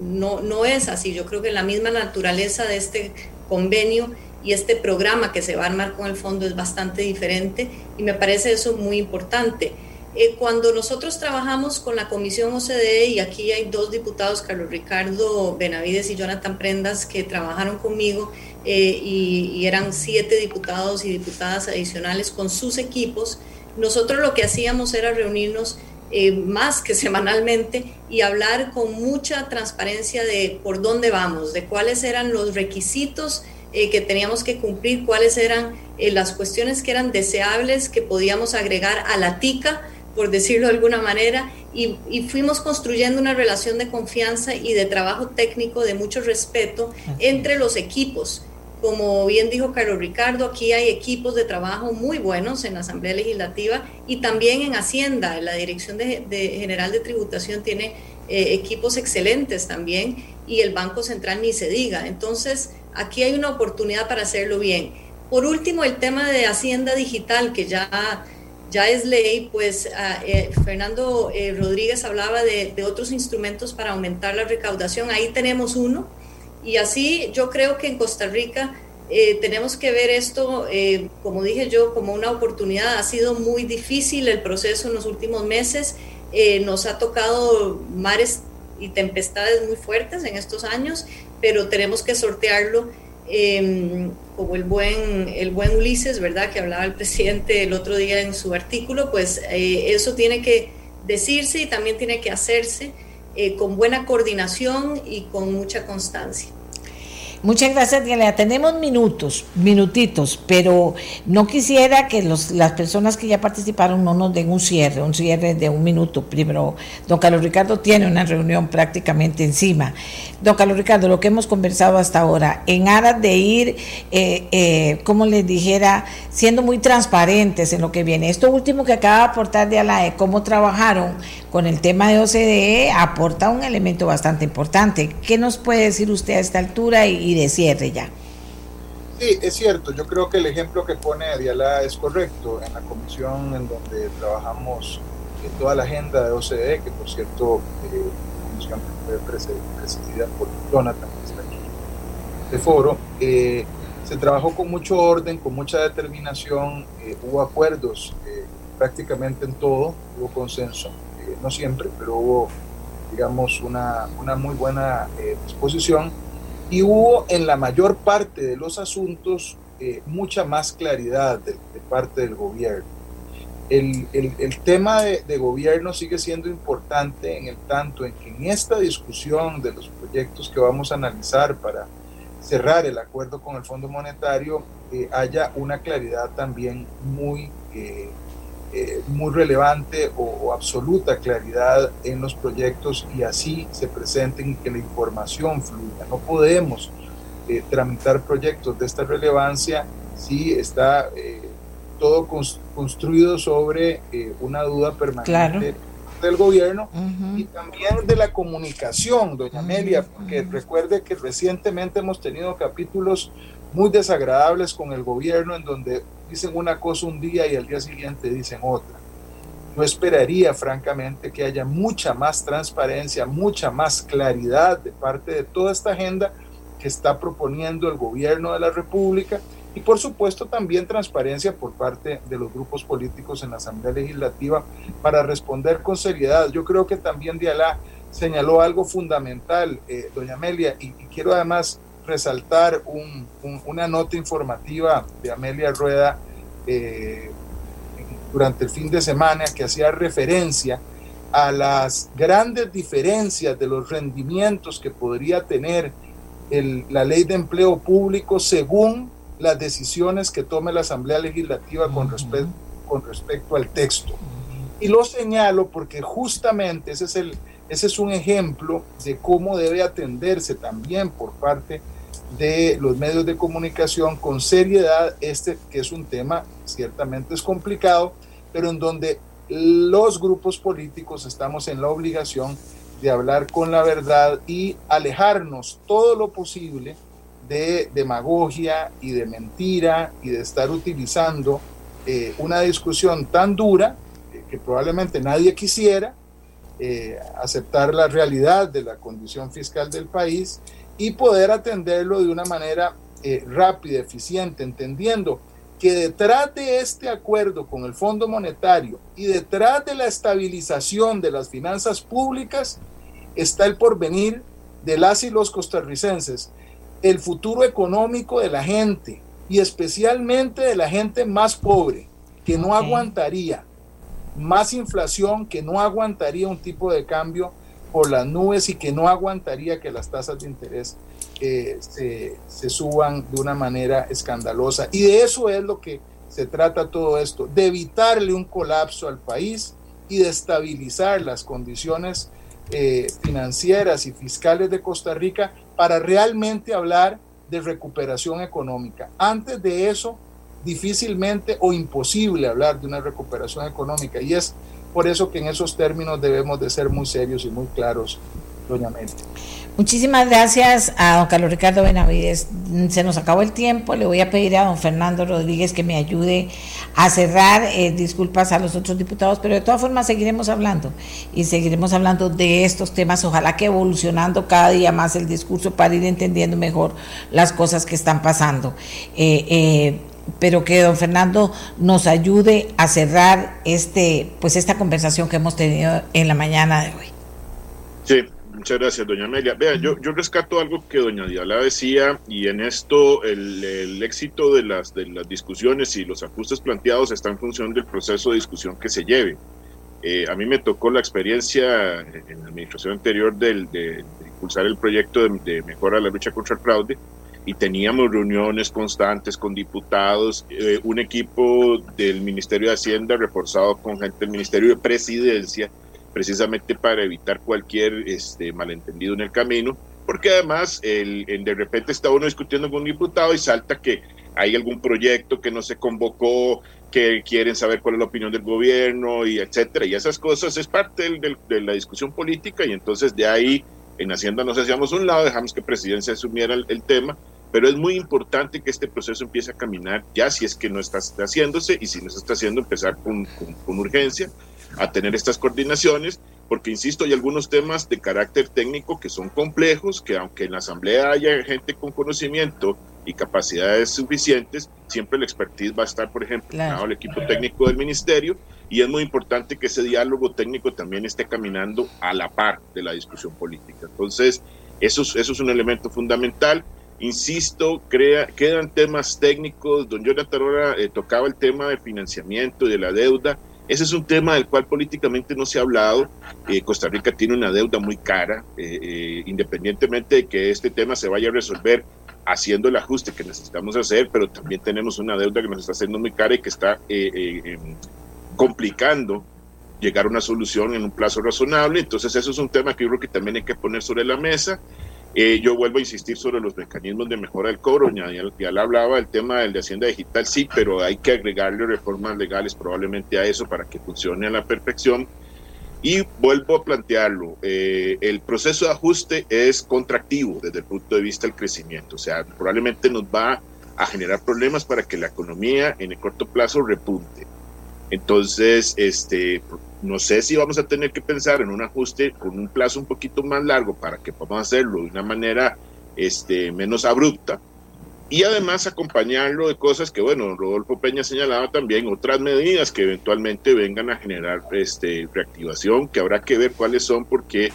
no, no es así, yo creo que la misma naturaleza de este convenio y este programa que se va a armar con el fondo es bastante diferente y me parece eso muy importante. Eh, cuando nosotros trabajamos con la Comisión OCDE, y aquí hay dos diputados, Carlos Ricardo Benavides y Jonathan Prendas, que trabajaron conmigo, eh, y, eran siete diputados y diputadas adicionales con sus equipos, nosotros lo que hacíamos era reunirnos eh, más que semanalmente y hablar con mucha transparencia de por dónde vamos, de cuáles eran los requisitos que teníamos que cumplir, cuáles eran las cuestiones que eran deseables que podíamos agregar a la TICA por decirlo de alguna manera, y, fuimos construyendo una relación de confianza y de trabajo técnico de mucho respeto entre los equipos. Como bien dijo Carlos Ricardo, aquí hay equipos de trabajo muy buenos en la Asamblea Legislativa y también en Hacienda. La Dirección de, General de Tributación tiene eh, equipos excelentes también y el Banco Central ni se diga. Entonces, aquí hay una oportunidad para hacerlo bien. Por último, el tema de Hacienda Digital, que ya ya es ley, pues ah, eh, Fernando eh, Rodríguez hablaba de, otros instrumentos para aumentar la recaudación. Ahí tenemos uno. Y así yo creo que en Costa Rica eh, tenemos que ver esto, como dije yo, como una oportunidad. Ha sido muy difícil el proceso en los últimos meses. nos ha tocado mares y tempestades muy fuertes en estos años, pero tenemos que sortearlo Em, como el buen, el buen Ulises, ¿verdad? Que hablaba el presidente el otro día en su artículo, pues eh, eso tiene que decirse y también tiene que hacerse eh, con buena coordinación y con mucha constancia. Muchas gracias, Diana. Tenemos minutos, minutitos, pero no quisiera que los, las personas que ya participaron no nos den un cierre, un cierre de un minuto. Primero, don Carlos Ricardo tiene una reunión prácticamente encima. Don Carlos Ricardo, lo que hemos conversado hasta ahora, en aras de ir, eh, eh, como les dijera, siendo muy transparentes en lo que viene. Esto último que acaba de aportar de ALAE, cómo trabajaron con el tema de OCDE, aporta un elemento bastante importante. ¿Qué nos puede decir usted a esta altura y, de cierre ya? Sí, es cierto. Yo creo que el ejemplo que pone Diala es correcto. En la comisión en donde trabajamos en toda la agenda de OCDE, que por cierto, eh, comisión fue presidida por Jonathan, que está aquí, de foro, eh, se trabajó con mucho orden, con mucha determinación, eh, hubo acuerdos eh, prácticamente en todo, hubo consenso, eh, no siempre, pero hubo, digamos, una, una muy buena disposición y hubo en la mayor parte de los asuntos mucha más claridad de, parte del gobierno. El, el, tema de, de, gobierno sigue siendo importante en el tanto en que en esta discusión de los proyectos que vamos a analizar para cerrar el acuerdo con el Fondo Monetario eh, haya una claridad también muy, eh, eh, muy relevante o, absoluta claridad en los proyectos y así se presenten y que la información fluya. No podemos tramitar proyectos de esta relevancia si está todo construido sobre una duda permanente del gobierno y también de la comunicación, doña Amelia, porque recuerde que recientemente hemos tenido capítulos muy desagradables con el gobierno en donde dicen una cosa un día y al día siguiente dicen otra. Yo esperaría, francamente, que haya mucha más transparencia, mucha más claridad de parte de toda esta agenda que está proponiendo el gobierno de la República y por supuesto también transparencia por parte de los grupos políticos en la Asamblea Legislativa para responder con seriedad. Yo creo que también Dialá señaló algo fundamental, eh, doña Amelia, y, quiero además resaltar una nota informativa de Amelia Rueda eh, durante el fin de semana que hacía referencia a las grandes diferencias de los rendimientos que podría tener la ley de empleo público según las decisiones que tome la Asamblea Legislativa con, con respecto al texto. Y lo señalo porque justamente ese es, el, ese es un ejemplo de cómo debe atenderse también por parte de los medios de comunicación con seriedad este que es un tema ciertamente es complicado, pero en donde los grupos políticos estamos en la obligación de hablar con la verdad y alejarnos todo lo posible de demagogia y de mentira y de estar utilizando eh, una discusión tan dura eh, que probablemente nadie quisiera eh, aceptar la realidad de la condición fiscal del país y poder atenderlo de una manera rápida, eficiente, entendiendo que detrás de este acuerdo con el Fondo Monetario y detrás de la estabilización de las finanzas públicas está el porvenir de las y los costarricenses, el futuro económico de la gente y especialmente de la gente más pobre, que no aguantaría más inflación, que no aguantaría un tipo de cambio por las nubes y que no aguantaría que las tasas de interés se, suban de una manera escandalosa. Y de eso es lo que se trata todo esto, de evitarle un colapso al país y de estabilizar las condiciones eh, financieras y fiscales de Costa Rica para realmente hablar de recuperación económica. Antes de eso, difícilmente o imposible hablar de una recuperación económica. Y es por eso que en esos términos debemos de ser muy serios y muy claros, doña Mente. Muchísimas gracias a don Carlos Ricardo Benavides. Se nos acabó el tiempo. Le voy a pedir a don Fernando Rodríguez que me ayude a cerrar. Eh, disculpas a los otros diputados, pero de todas formas seguiremos hablando y seguiremos hablando de estos temas. Ojalá que evolucionando cada día más el discurso para ir entendiendo mejor las cosas que están pasando. Eh, eh, pero que don Fernando nos ayude a cerrar este, pues esta conversación que hemos tenido en la mañana de hoy. Sí, Muchas gracias, doña Amelia. Vea, yo, yo rescato algo que doña Diala decía y en esto el, éxito de las, de las discusiones y los ajustes planteados está en función del proceso de discusión que se lleve. Eh, a mí me tocó la experiencia en la administración anterior del, de, impulsar el proyecto de, de, mejora de la lucha contra el fraude y teníamos reuniones constantes con diputados, eh, un equipo del Ministerio de Hacienda reforzado con gente del Ministerio de Presidencia precisamente para evitar cualquier este, malentendido en el camino, porque además el, de repente está uno discutiendo con un diputado y salta que hay algún proyecto que no se convocó, que quieren saber cuál es la opinión del gobierno y etcétera, y esas cosas es parte de la discusión política y entonces de ahí en Hacienda nos hacíamos un lado, dejamos que Presidencia asumiera el, tema, pero es muy importante que este proceso empiece a caminar ya si es que no está, haciéndose y si no se está haciendo empezar con, con urgencia a tener estas coordinaciones, porque insisto, hay algunos temas de carácter técnico que son complejos, que aunque en la Asamblea haya gente con conocimiento y capacidades suficientes, siempre el expertise va a estar, por ejemplo, el equipo técnico del ministerio, y es muy importante que ese diálogo técnico también esté caminando a la par de la discusión política. Entonces, eso, eso es un elemento fundamental. Insisto, crea, quedan temas técnicos. Don Jonathan ahora eh, tocaba el tema del financiamiento y de la deuda ese es un tema del cual políticamente no se ha hablado. Eh, Costa Rica tiene una deuda muy cara, eh, eh, independientemente de que este tema se vaya a resolver haciendo el ajuste que necesitamos hacer, pero también tenemos una deuda que nos está haciendo muy cara y que está em, complicando llegar a una solución en un plazo razonable. Entonces eso es un tema que yo creo que también hay que poner sobre la mesa. Eh, yo vuelvo a insistir sobre los mecanismos de mejora del cobro. Ya, ya, le hablaba del tema del de Hacienda Digital, sí, pero hay que agregarle reformas legales probablemente a eso para que funcione a la perfección. Y vuelvo a plantearlo, eh, el proceso de ajuste es contractivo desde el punto de vista del crecimiento, o sea, probablemente nos va a generar problemas para que la economía en el corto plazo repunte. Entonces, este, no sé si vamos a tener que pensar en un ajuste con un plazo un poquito más largo para que podamos hacerlo de una manera este, menos abrupta. Y además acompañarlo de cosas que, bueno, Rodolfo Peña señalaba también, otras medidas que eventualmente vengan a generar este, reactivación, que habrá que ver cuáles son, porque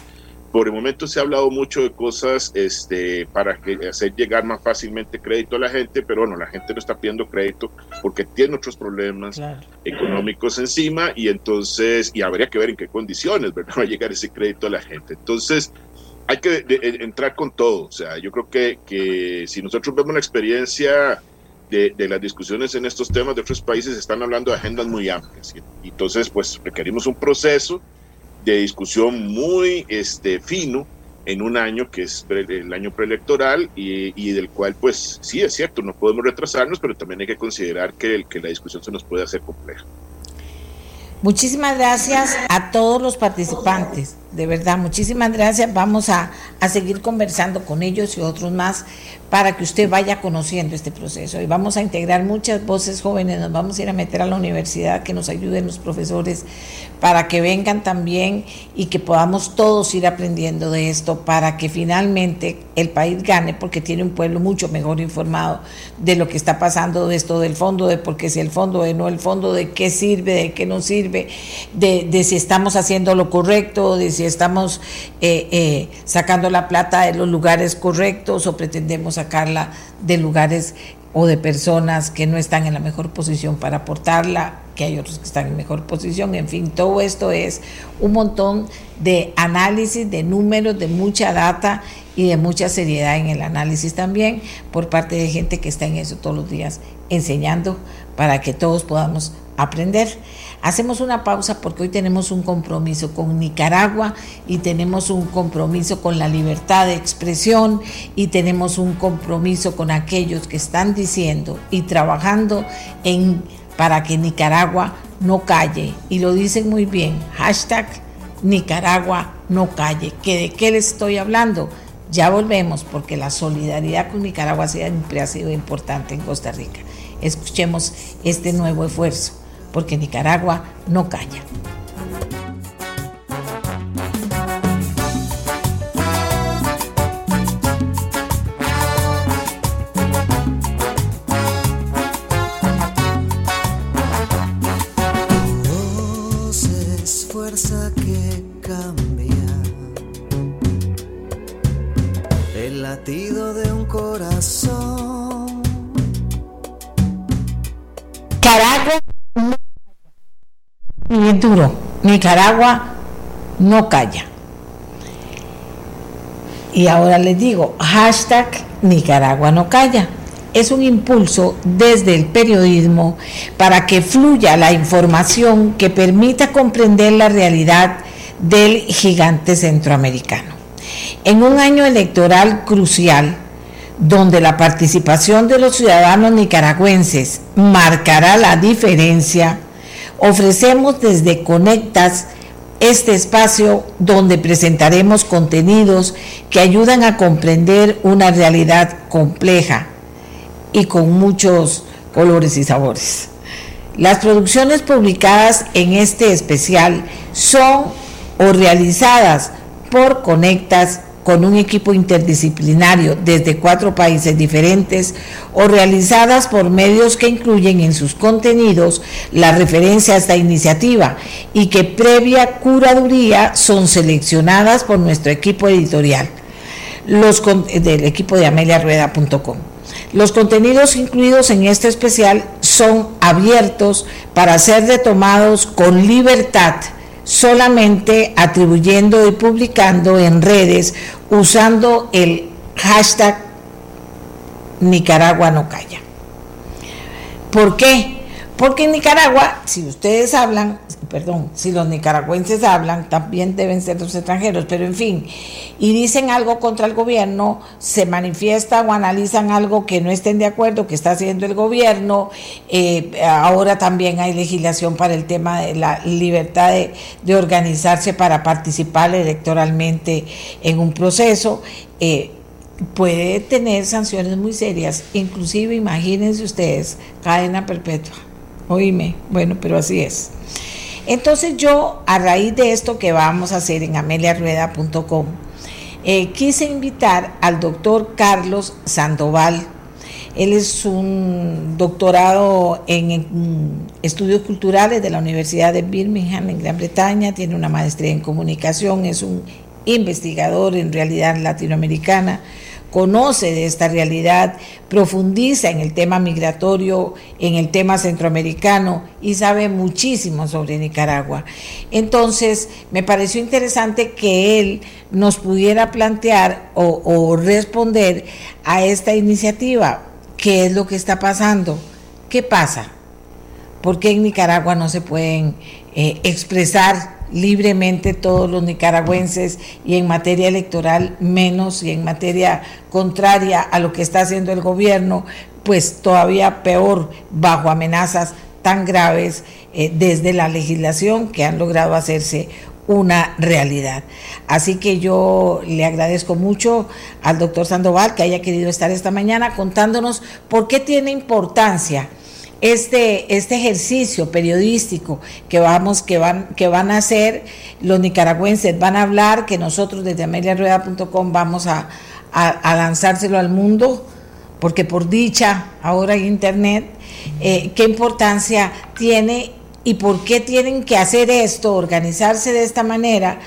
por el momento se ha hablado mucho de cosas este, para hacer llegar más fácilmente crédito a la gente, pero bueno, la gente no está pidiendo crédito porque tiene otros problemas económicos encima y entonces, y habría que ver en qué condiciones ¿verdad? va a llegar ese crédito a la gente. Entonces, hay que entrar con todo. O sea, yo creo que, que si nosotros vemos la experiencia de, las discusiones en estos temas de otros países están hablando de agendas muy amplias. Y, entonces, pues requerimos un proceso de discusión muy este, fino en un año que es el año preelectoral y, y, del cual, pues sí, es cierto, no podemos retrasarnos, pero también hay que considerar que, que la discusión se nos puede hacer compleja. Muchísimas gracias a todos los participantes, de verdad, muchísimas gracias. Vamos a, a, seguir conversando con ellos y otros más para que usted vaya conociendo este proceso. Y vamos a integrar muchas voces jóvenes, nos vamos a ir a meter a la universidad, que nos ayuden los profesores para que vengan también y que podamos todos ir aprendiendo de esto para que finalmente el país gane porque tiene un pueblo mucho mejor informado de lo que está pasando de esto del fondo, de por qué si el fondo, de no el fondo, de qué sirve, de qué no sirve, de, de si estamos haciendo lo correcto, de si estamos eh, eh, sacando la plata de los lugares correctos o pretendemos sacarla de lugares o de personas que no están en la mejor posición para aportarla, que hay otros que están en mejor posición, en fin, todo esto es un montón de análisis, de números, de mucha data y de mucha seriedad en el análisis también por parte de gente que está en eso todos los días enseñando para que todos podamos aprender. Hacemos una pausa porque hoy tenemos un compromiso con Nicaragua y tenemos un compromiso con la libertad de expresión y tenemos un compromiso con aquellos que están diciendo y trabajando en para que Nicaragua no calle. Y lo dicen muy bien, hashtag Nicaragua no calle. ¿Que ¿De qué les estoy hablando? Ya volvemos porque la solidaridad con Nicaragua siempre ha sido importante en Costa Rica. Escuchemos este nuevo esfuerzo porque Nicaragua no calla. fuerza duro. Nicaragua no calla. Y ahora les digo, hashtag Nicaragua no calla. Es un impulso desde el periodismo para que fluya la información que permita comprender la realidad del gigante centroamericano. En un año electoral crucial, donde la participación de los ciudadanos nicaragüenses marcará la diferencia, Ofrecemos desde Conectas este espacio donde presentaremos contenidos que ayudan a comprender una realidad compleja y con muchos colores y sabores. Las producciones publicadas en este especial son o realizadas por Conectas con un equipo interdisciplinario desde cuatro países diferentes o realizadas por medios que incluyen en sus contenidos la referencia a esta iniciativa y que previa curaduría son seleccionadas por nuestro equipo editorial los del equipo de ameliarueda.com. Los contenidos incluidos en este especial son abiertos para ser retomados con libertad solamente atribuyendo y publicando en redes usando el hashtag Nicaragua no calla. ¿Por qué? Porque en Nicaragua, si ustedes hablan, perdón, si los nicaragüenses hablan, también deben ser los extranjeros, pero en fin, y dicen algo contra el gobierno, se manifiestan o analizan algo que no estén de acuerdo, que está haciendo el gobierno, eh, ahora también hay legislación para el tema de la libertad de, organizarse para participar electoralmente en un proceso. Eh, puede tener sanciones muy serias, inclusive imagínense ustedes, cadena perpetua. Oíme, bueno, pero así es. Entonces yo, a raíz de esto que vamos a hacer en ameliarueda.com, eh, quise invitar al doctor Carlos Sandoval. Él es un doctorado en, estudios culturales de la Universidad de Birmingham en Gran Bretaña, tiene una maestría en comunicación, es un investigador en realidad latinoamericana, conoce de esta realidad, profundiza en el tema migratorio, en el tema centroamericano y sabe muchísimo sobre Nicaragua. Entonces, me pareció interesante que él nos pudiera plantear o, responder a esta iniciativa ¿Qué es lo que está pasando? ¿Qué pasa? ¿Por qué en Nicaragua no se pueden eh, expresar libremente todos los nicaragüenses y en materia electoral menos y en materia contraria a lo que está haciendo el gobierno, pues todavía peor bajo amenazas tan graves eh, desde la legislación que han logrado hacerse una realidad. Así que yo le agradezco mucho al doctor Sandoval que haya querido estar esta mañana contándonos por qué tiene importancia este, este ejercicio periodístico que vamos, que van, que van a hacer los nicaragüenses, van a hablar, que nosotros desde ameliarueda.com vamos a, a, lanzárselo al mundo, porque por dicha ahora en internet, eh, qué importancia tiene y por qué tienen que hacer esto, organizarse de esta manera.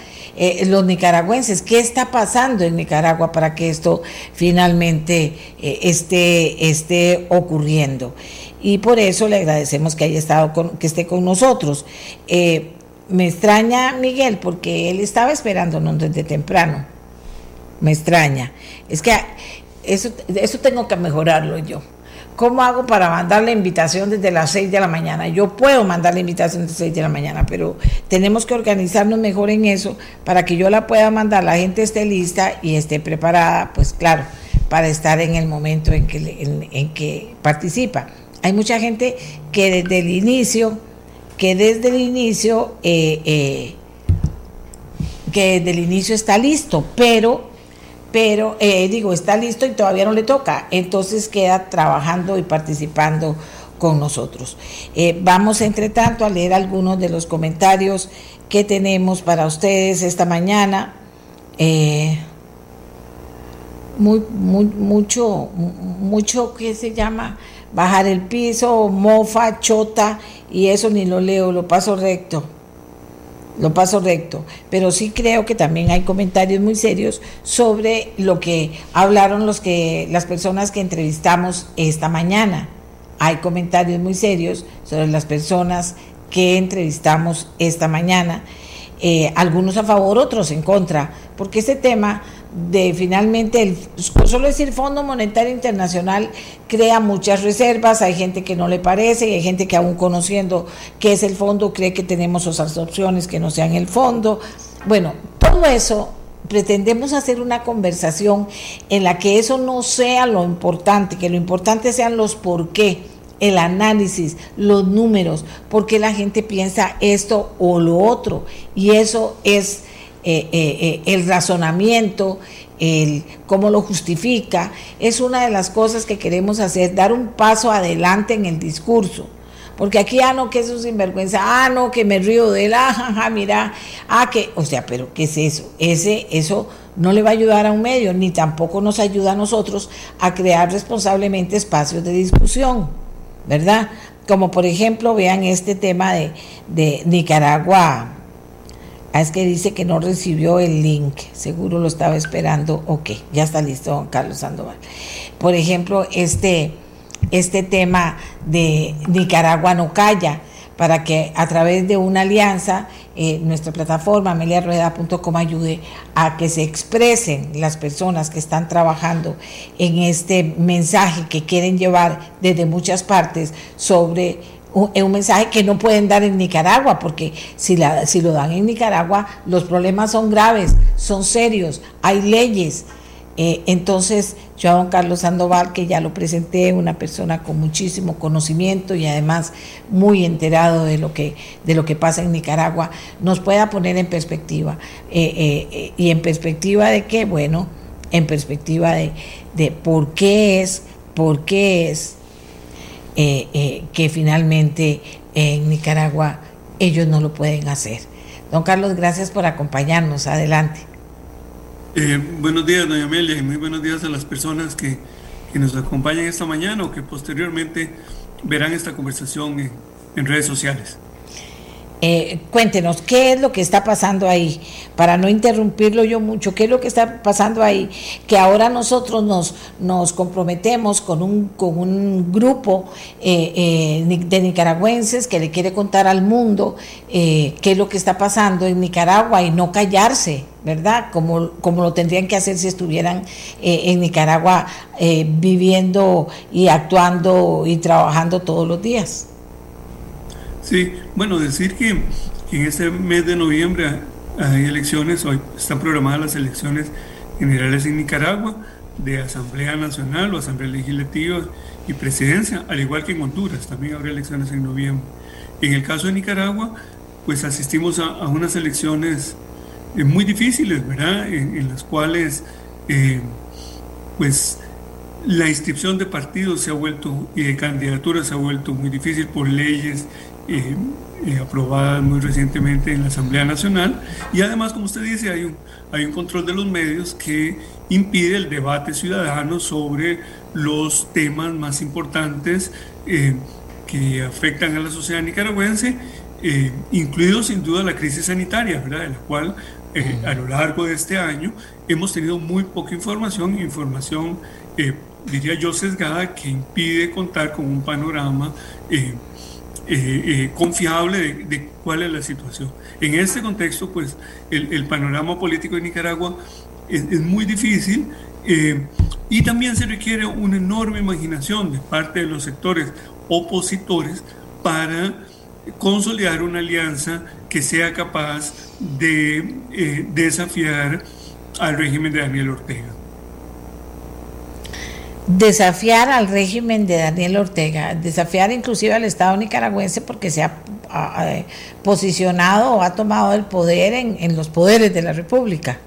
Eh, los nicaragüenses, qué está pasando en Nicaragua para que esto finalmente eh, esté, esté ocurriendo y por eso le agradecemos que haya estado con, que esté con nosotros. Eh, me extraña Miguel porque él estaba esperándonos desde temprano. Me extraña. Es que eso, eso tengo que mejorarlo yo. ¿Cómo hago para mandar la invitación desde las 6 de la mañana? Yo puedo mandar la invitación desde las 6 de la mañana, pero tenemos que organizarnos mejor en eso para que yo la pueda mandar, la gente esté lista y esté preparada, pues claro, para estar en el momento en que, en que participa. Hay mucha gente que desde el inicio, que desde el inicio, eh, eh, que desde el inicio está listo, pero, pero eh, digo, está listo y todavía no le toca, entonces queda trabajando y participando con nosotros. vamos, entre tanto, a leer algunos de los comentarios que tenemos para ustedes esta mañana. muy, muy, mucho, mucho que se llama bajar el piso, mofa, chota, y eso ni lo leo, lo paso recto. Lo paso recto. Pero sí creo que también hay comentarios muy serios sobre lo que hablaron los que, las personas que entrevistamos esta mañana. Hay comentarios muy serios sobre las personas que entrevistamos esta mañana. Eh, algunos a favor, otros en contra, porque este tema de finalmente, el, solo decir Fondo Monetario Internacional crea muchas reservas, hay gente que no le parece y hay gente que aún conociendo qué es el fondo cree que tenemos otras opciones que no sean el fondo. Bueno, todo eso pretendemos hacer una conversación en la que eso no sea lo importante, que lo importante sean los por qué, el análisis, los números, porque la gente piensa esto o lo otro, y eso es eh, eh, eh, el razonamiento, el cómo lo justifica, es una de las cosas que queremos hacer, dar un paso adelante en el discurso. Porque aquí, ah, no, que es sinvergüenza, ah, no, que me río de él, ah, mira, ah, que, o sea, pero ¿qué es eso? Ese, eso no le va a ayudar a un medio, ni tampoco nos ayuda a nosotros a crear responsablemente espacios de discusión, ¿verdad? Como por ejemplo, vean este tema de, de Nicaragua, Ah, es que dice que no recibió el link, seguro lo estaba esperando. Ok, ya está listo, don Carlos Sandoval. Por ejemplo, este, este tema de Nicaragua no calla, para que a través de una alianza, eh, nuestra plataforma ameliarrueda.com ayude a que se expresen las personas que están trabajando en este mensaje que quieren llevar desde muchas partes sobre es un mensaje que no pueden dar en Nicaragua, porque si, la, si lo dan en Nicaragua, los problemas son graves, son serios, hay leyes. Eh, entonces, yo a don Carlos Sandoval, que ya lo presenté, una persona con muchísimo conocimiento y además muy enterado de lo que, de lo que pasa en Nicaragua, nos pueda poner en perspectiva. Eh, eh, ¿Y en perspectiva de qué? Bueno, en perspectiva de, de por qué es, por qué es eh, eh, que finalmente en Nicaragua ellos no lo pueden hacer. Don Carlos, gracias por acompañarnos. Adelante. Eh, buenos días, doña Amelia, y muy buenos días a las personas que, que, nos acompañan esta mañana o que posteriormente verán esta conversación en redes sociales. Eh, cuéntenos, ¿qué es lo que está pasando ahí? Para no interrumpirlo yo mucho, ¿qué es lo que está pasando ahí? Que ahora nosotros nos, nos comprometemos con un, con un grupo eh, eh, de nicaragüenses que le quiere contar al mundo qué es lo que está pasando en Nicaragua y no callarse ¿verdad? Como, como lo tendrían que hacer si estuvieran eh, en Nicaragua eh, viviendo y actuando y trabajando todos los días. Sí, bueno, decir que en este mes de noviembre hay elecciones, hoy están programadas las elecciones generales en Nicaragua de Asamblea Nacional o Asamblea Legislativa y Presidencia, al igual que en Honduras, también habrá elecciones en noviembre. En el caso de Nicaragua, pues asistimos a, unas elecciones eh, muy difíciles, ¿verdad? En, las cuales, eh, pues, la inscripción de partidos se ha vuelto y de candidaturas se ha vuelto muy difícil por leyes eh, aprobadas muy recientemente en la Asamblea Nacional y además, como usted dice, hay un, hay un control de los medios que impide el debate ciudadano sobre los temas más importantes que afectan a la sociedad nicaragüense, eh, incluido sin duda la crisis sanitaria, ¿verdad? de la cual eh, a lo largo de este año hemos tenido muy poca información, información, eh, diría yo, sesgada, que impide contar con un panorama confiable de, cuál es la situación. En este contexto, pues el, panorama político de Nicaragua es, muy difícil. y también se requiere una enorme imaginación de parte de los sectores opositores para consolidar una alianza que sea capaz de eh, desafiar al régimen de Daniel Ortega. Desafiar al régimen de Daniel Ortega, desafiar inclusive al Estado nicaragüense porque se ha, posicionado o ha tomado el poder en, en, los poderes de la República.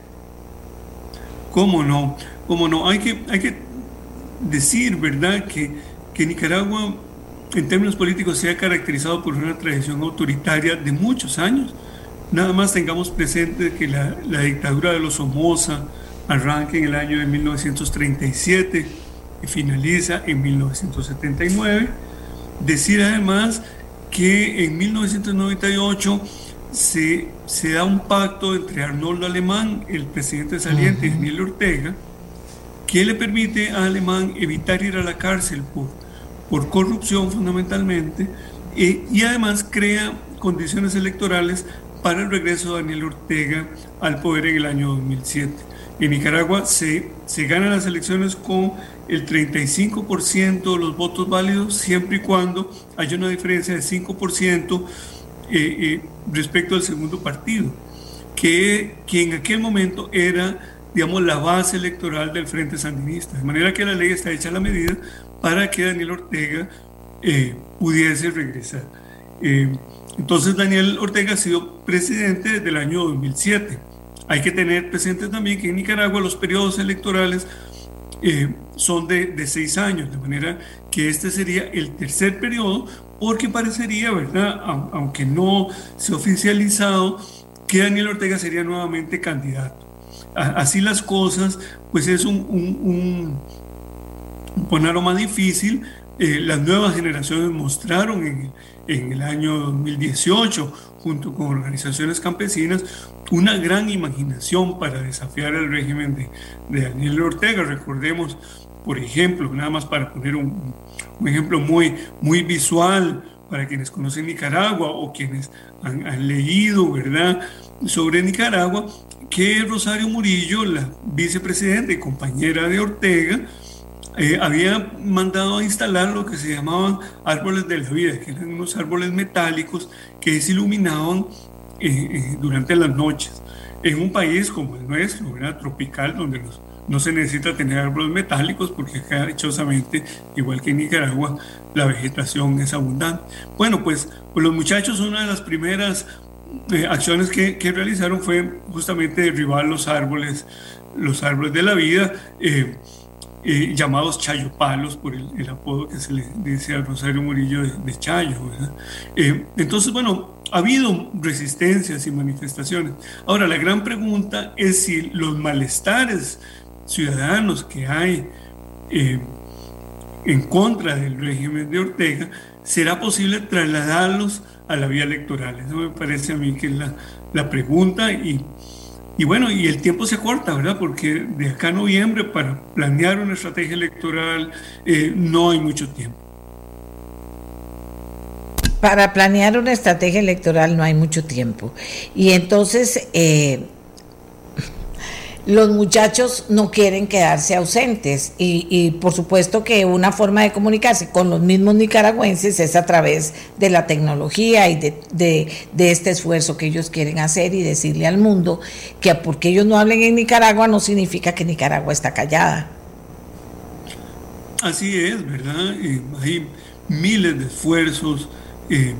¿Cómo no? ¿Cómo no? Hay que, hay que decir, ¿verdad?, que, que Nicaragua en términos políticos se ha caracterizado por una tradición autoritaria de muchos años. Nada más tengamos presente que la, dictadura de los Somoza arranca en el año de 1937 y finaliza en 1979. Decir además que en 1998 se, se da un pacto entre Arnoldo Alemán, el presidente saliente, y Daniel Ortega, que le permite a Alemán evitar ir a la cárcel por por corrupción fundamentalmente, eh, y además crea condiciones electorales para el regreso de Daniel Ortega al poder en el año 2007. En Nicaragua se, se ganan las elecciones con el 35% de los votos válidos, siempre y cuando haya una diferencia de 5% eh, eh, respecto al segundo partido, que, que en aquel momento era digamos, la base electoral del Frente Sandinista. De manera que la ley está hecha a la medida para que Daniel Ortega eh, pudiese regresar. Eh, entonces Daniel Ortega ha sido presidente desde el año 2007. Hay que tener presente también que en Nicaragua los periodos electorales eh, son de, de, seis años, de manera que este sería el tercer periodo, porque parecería, ¿verdad? Aunque no se ha oficializado, que Daniel Ortega sería nuevamente candidato. Así las cosas, pues es un, un, un panorama difícil. Eh, las nuevas generaciones mostraron en, en, el año 2018, junto con organizaciones campesinas, una gran imaginación para desafiar el régimen de, de Daniel Ortega. Recordemos, por ejemplo, nada más para poner un, un ejemplo muy, muy visual para quienes conocen Nicaragua o quienes han, han leído, ¿verdad?, sobre Nicaragua, que Rosario Murillo, la vicepresidenta y compañera de Ortega, eh, había mandado a instalar lo que se llamaban árboles de la vida, que eran unos árboles metálicos que se iluminaban eh, eh, durante las noches. En un país como el nuestro, ¿verdad? tropical, donde no se necesita tener árboles metálicos porque acá, dichosamente, igual que en Nicaragua, la vegetación es abundante. Bueno, pues, pues los muchachos, una de las primeras acciones que, que, realizaron fue justamente derribar los árboles, los árboles de la vida. Eh, llamados chayopalos por el, apodo que se le dice al Rosario Murillo de, Chayo. Eh, entonces, bueno, ha habido resistencias y manifestaciones. Ahora, la gran pregunta es si los malestares ciudadanos que hay eh, en contra del régimen de Ortega, será posible trasladarlos a la vía electoral. Eso me parece a mí que es la, la pregunta y y bueno, y el tiempo se corta, ¿verdad? Porque de acá a noviembre para planear una estrategia electoral eh, no hay mucho tiempo. Para planear una estrategia electoral no hay mucho tiempo. Y entonces, eh, los muchachos no quieren quedarse ausentes y, por supuesto que una forma de comunicarse con los mismos nicaragüenses es a través de la tecnología y de, de, este esfuerzo que ellos quieren hacer y decirle al mundo que porque ellos no hablen en Nicaragua no significa que Nicaragua está callada. Así es, ¿verdad? hay miles de esfuerzos eh,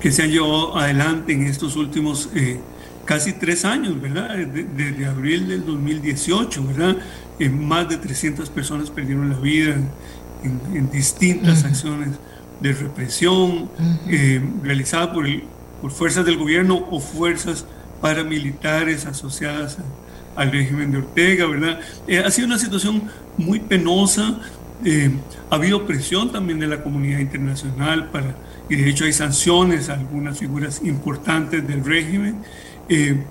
que se han llevado adelante en estos últimos eh, casi tres años, ¿verdad? Desde, abril del 2018, ¿verdad? más de 300 personas perdieron la vida en, distintas acciones de represión eh, realizadas por, por fuerzas del gobierno o fuerzas paramilitares asociadas al régimen de Ortega, ¿verdad? Eh, ha sido una situación muy penosa, eh, ha habido presión también de la comunidad internacional para, y de hecho hay sanciones a algunas figuras importantes del régimen. Eh,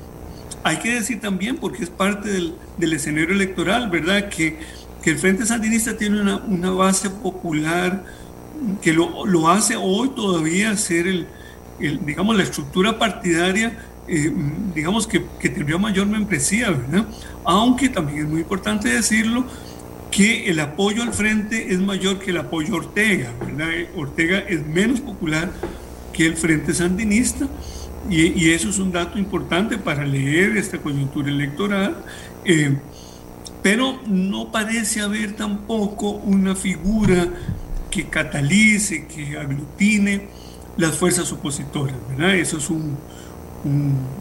hay que decir también, porque es parte del, escenario electoral, ¿verdad? Que, que, el Frente Sandinista tiene una, una base popular que lo, lo, hace hoy todavía ser el, el, digamos, la estructura partidaria, eh, digamos, que, que tendría mayor membresía, ¿verdad? Aunque también es muy importante decirlo, que el apoyo al frente es mayor que el apoyo a Ortega, ¿verdad? Ortega es menos popular que el Frente Sandinista y, eso es un dato importante para leer esta coyuntura electoral, eh, pero no parece haber tampoco una figura que catalice, que aglutine las fuerzas opositoras. Eso es un,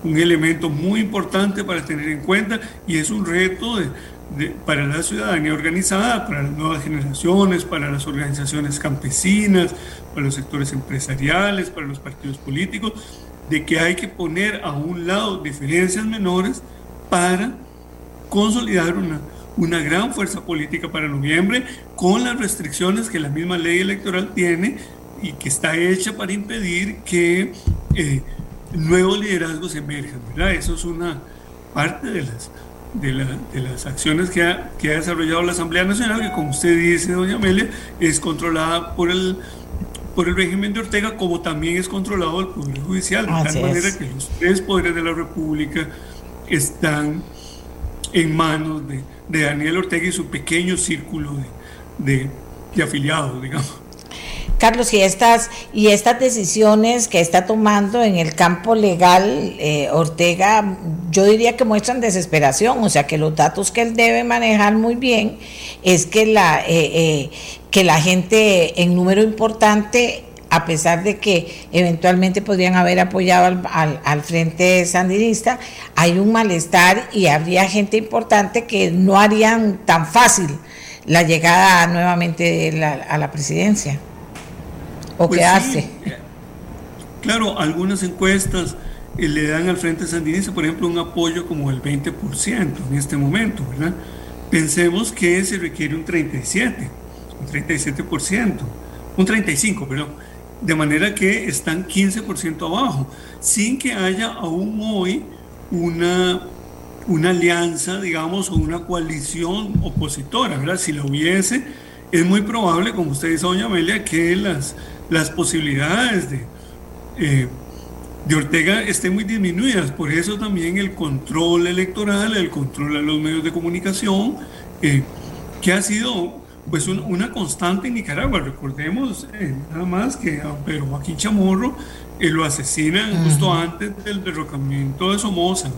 un, elemento muy importante para tener en cuenta y es un reto para la ciudadanía organizada, para las nuevas generaciones, para las organizaciones campesinas, para los sectores empresariales, para los partidos políticos, de que hay que poner a un lado diferencias menores para consolidar una, una gran fuerza política para noviembre con las restricciones que la misma ley electoral tiene y que está hecha para impedir que eh, nuevos liderazgos emerjan. ¿verdad? Eso es una parte de las, de, de las acciones que ha, que ha desarrollado la Asamblea Nacional, que como usted dice, doña Amelia, es controlada por el por el régimen de Ortega, como también es controlado el Poder Judicial, de tal manera que los tres poderes de la República están en manos de, Daniel Ortega y su pequeño círculo de, afiliados, digamos. Carlos, y estas, y estas decisiones que está tomando en el campo legal, eh, Ortega, yo diría que muestran desesperación, o sea que los datos que él debe manejar muy bien es que la, eh, eh, que la gente en número importante, a pesar de que eventualmente podrían haber apoyado al, Frente Sandinista, hay un malestar y habría gente importante que no harían tan fácil la llegada nuevamente a la presidencia. ¿O pues qué hace? Claro, algunas encuestas eh, le dan al Frente Sandinista, por ejemplo, un apoyo como el 20% en este momento, ¿verdad? Pensemos que se requiere un 37% un 37%, un 35%, perdón, de manera que están 15% abajo, sin que haya aún hoy una, una alianza, digamos, o una coalición opositora, ¿verdad? Si la hubiese, es muy probable, como usted dice, doña Amelia, que las, las posibilidades de, eh, de Ortega estén muy disminuidas. Por eso también el control electoral, el control de los medios de comunicación, eh, que ha sido pues una constante en Nicaragua. Recordemos eh, nada más que a Pedro Joaquín Chamorro eh, lo asesinan justo antes del derrocamiento de Somoza,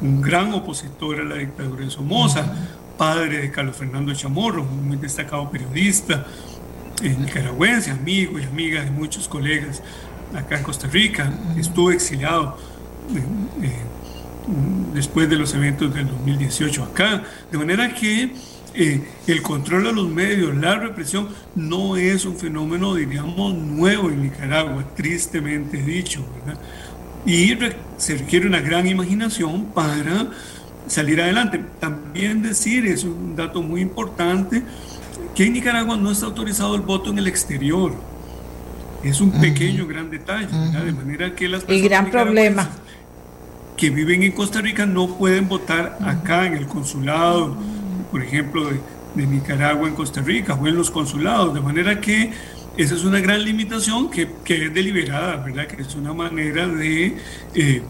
un gran opositor a la dictadura de Somoza, padre de Carlos Fernando Chamorro, un muy destacado periodista nicaragüense, amigo y amiga de muchos colegas acá en Costa Rica, estuvo exiliado después de los eventos del 2018 acá, de manera que eh, el control de los medios, la represión, no es un fenómeno, diríamos, nuevo en Nicaragua, tristemente dicho, ¿verdad? Y se requiere una gran imaginación para salir adelante. También decir, es un dato muy importante, que en Nicaragua no está autorizado el voto en el exterior. Es un pequeño, gran detalle, de manera que las personas... Y gran problema. Que viven en Costa Rica no pueden votar acá en el consulado por ejemplo, de, Nicaragua en Costa Rica o en los consulados, de manera que esa es una gran limitación que, que es deliberada, ¿verdad? Que es una manera de eh,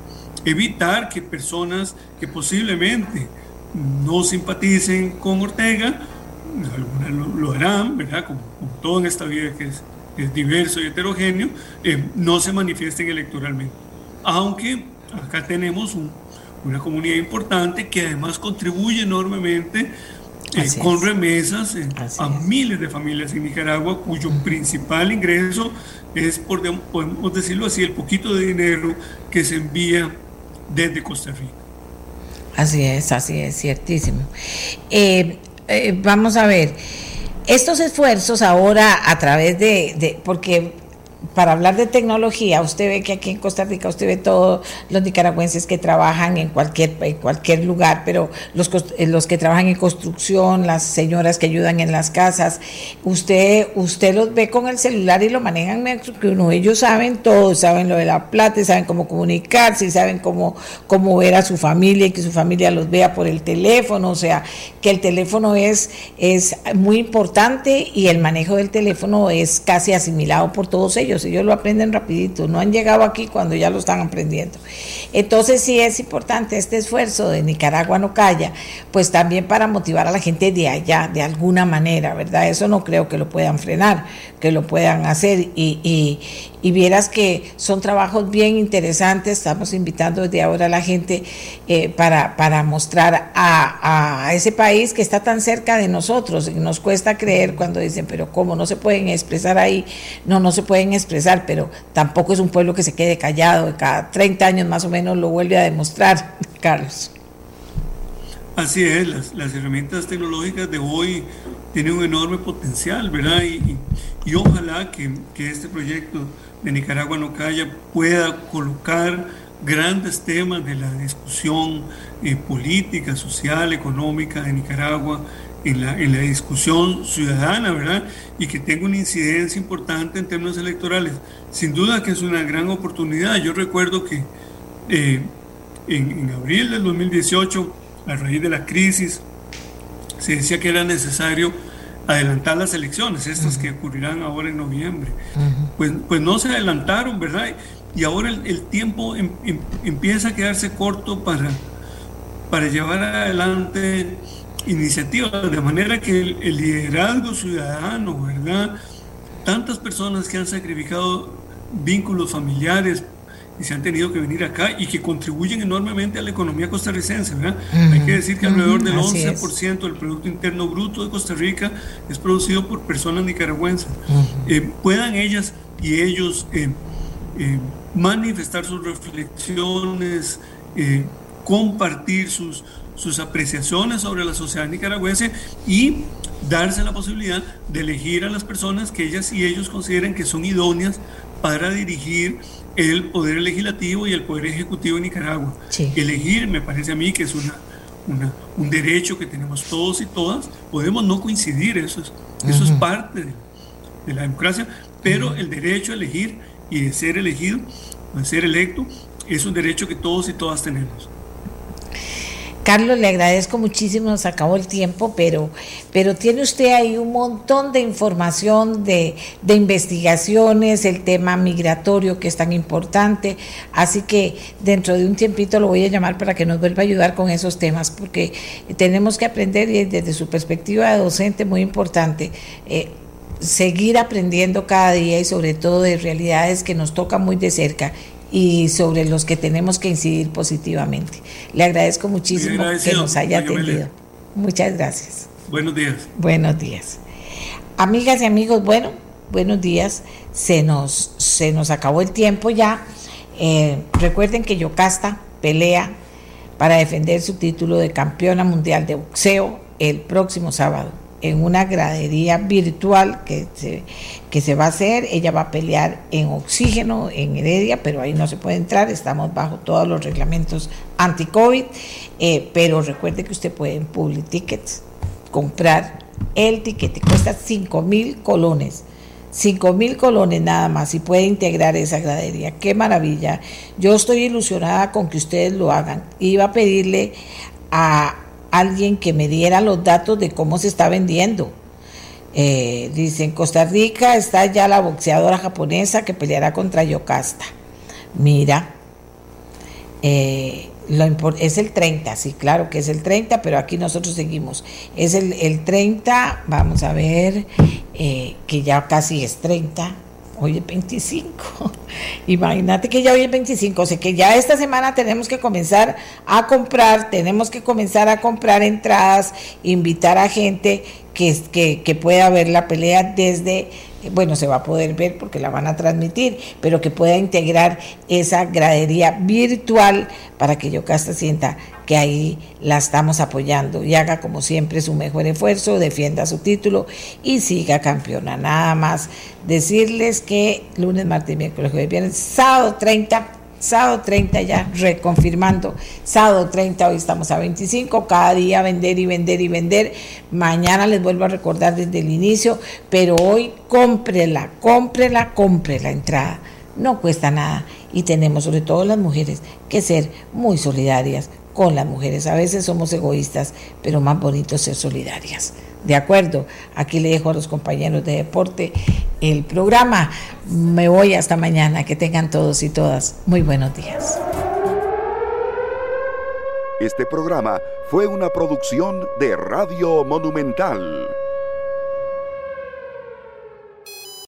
evitar que personas que posiblemente no simpaticen con Ortega, algunas lo, harán, ¿verdad? Como, todo en esta vida que es, diverso y heterogéneo, eh, no se manifiesten electoralmente. Aunque acá tenemos una comunidad importante que además contribuye enormemente eh, con remesas eh, a miles de familias en Nicaragua cuyo principal ingreso es, por, podemos decirlo así, el poquito de dinero que se envía desde Costa Rica. Así es, así es, ciertísimo. Eh, vamos a ver, estos esfuerzos ahora a través de, de porque para hablar de tecnología, usted ve que aquí en Costa Rica usted ve todos los nicaragüenses que trabajan en cualquier, en cualquier lugar, pero los, eh, los que trabajan en construcción, las señoras que ayudan en las casas, usted, usted los ve con el celular y lo manejan, que uno, ellos saben todo, saben lo de la plata, saben cómo comunicarse, saben cómo, cómo ver a su familia y que su familia los vea por el teléfono, o sea, que el teléfono es, es muy importante y el manejo del teléfono es casi asimilado por todos ellos ellos lo aprenden rapidito, no han llegado aquí cuando ya lo están aprendiendo. Entonces sí es importante este esfuerzo de Nicaragua no calla, pues también para motivar a la gente de allá, de alguna manera, ¿verdad? Eso no creo que lo puedan frenar, que lo puedan hacer y vieras que son trabajos bien interesantes. Estamos invitando desde ahora a la gente eh, para, para mostrar a, ese país que está tan cerca de nosotros. Y nos cuesta creer cuando dicen, pero ¿cómo no se pueden expresar ahí? No, no se pueden expresar, pero tampoco es un pueblo que se quede callado. Cada 30 años más o menos lo vuelve a demostrar, Carlos. Así es, las, las herramientas tecnológicas de hoy tienen un enorme potencial, ¿verdad? Y, y, ojalá que, que este proyecto de Nicaragua no calla pueda colocar grandes temas de la discusión eh, política, social, económica de Nicaragua en la, en la discusión ciudadana, ¿verdad? Y que tenga una incidencia importante en términos electorales. Sin duda que es una gran oportunidad. Yo recuerdo que eh, en, en abril del 2018, a raíz de la crisis, se decía que era necesario adelantar las elecciones, estas que ocurrirán ahora en noviembre. pues, pues no se adelantaron, ¿verdad? Y ahora el, tiempo em, em, empieza a quedarse corto para, para llevar adelante iniciativas, de manera que el liderazgo ciudadano, ¿verdad? Tantas personas que han sacrificado vínculos familiares, y se han tenido que venir acá y que contribuyen enormemente a la economía costarricense. ¿verdad? Hay que decir que alrededor del 11% del Producto Interno Bruto de Costa Rica es producido por personas nicaragüenses. Eh, puedan ellas y ellos eh, eh, manifestar sus reflexiones, compartir sus, sus apreciaciones sobre la sociedad nicaragüense y darse la posibilidad de elegir a las personas que ellas y ellos consideren que son idóneas para dirigir el poder legislativo y el poder ejecutivo en Nicaragua. Elegir me parece a mí que es una, un derecho que tenemos todos y todas. Podemos no coincidir, eso es, eso es parte de, la democracia, pero el derecho a elegir y de ser elegido, de ser electo, es un derecho que todos y todas tenemos. Carlos, le agradezco muchísimo, nos acabó el tiempo, pero, pero tiene usted ahí un montón de información, de, de, investigaciones, el tema migratorio que es tan importante, así que dentro de un tiempito lo voy a llamar para que nos vuelva a ayudar con esos temas, porque tenemos que aprender y desde su perspectiva de docente muy importante. Eh, seguir aprendiendo cada día y sobre todo de realidades que nos tocan muy de cerca y sobre los que tenemos que incidir positivamente. Le agradezco muchísimo que nos haya atendido. Muchas gracias. Buenos días. Buenos días. Amigas y amigos, bueno, buenos días. Se nos, se nos acabó el tiempo ya. Eh, recuerden que Yocasta pelea para defender su título de campeona mundial de boxeo el próximo sábado en una gradería virtual que se, que se va a hacer. Ella va a pelear en oxígeno, en Heredia, pero ahí no se puede entrar. Estamos bajo todos los reglamentos anti-COVID. Eh, pero recuerde que usted puede en Public Tickets comprar el tiquete. Cuesta 5 mil colones. 5 mil colones nada más y puede integrar esa gradería. Qué maravilla. Yo estoy ilusionada con que ustedes lo hagan. Iba a pedirle a, alguien que me diera los datos de cómo se está vendiendo. Eh, dice, en Costa Rica está ya la boxeadora japonesa que peleará contra Yocasta. Mira, Eh, es el 30, sí, claro que es el 30, pero aquí nosotros seguimos. Es el, el 30, vamos a ver, eh, que ya casi es 30, hoy es 25. Imagínate que ya hoy es 25, o sea que ya esta semana tenemos que comenzar a comprar, tenemos que comenzar a comprar entradas, invitar a gente que, que, que pueda ver la pelea desde bueno, se va a poder ver porque la van a transmitir, pero que pueda integrar esa gradería virtual para que Yocasta sienta que ahí la estamos apoyando y haga como siempre su mejor esfuerzo, defienda su título y siga campeona. Nada más decirles que lunes, martes, miércoles, jueves, viernes, sábado 30 sábado 30 ya reconfirmando, sábado 30, hoy estamos a 25, cada día vender y vender y vender, mañana les vuelvo a recordar desde el inicio, pero hoy cómprela, cómprela, compre la entrada, no cuesta nada. Y tenemos sobre todo las mujeres que ser muy solidarias con las mujeres, a veces somos egoístas, pero más bonito ser solidarias. De acuerdo, aquí le dejo a los compañeros de deporte el programa. Me voy hasta mañana. Que tengan todos y todas muy buenos días. Este programa fue una producción de Radio Monumental.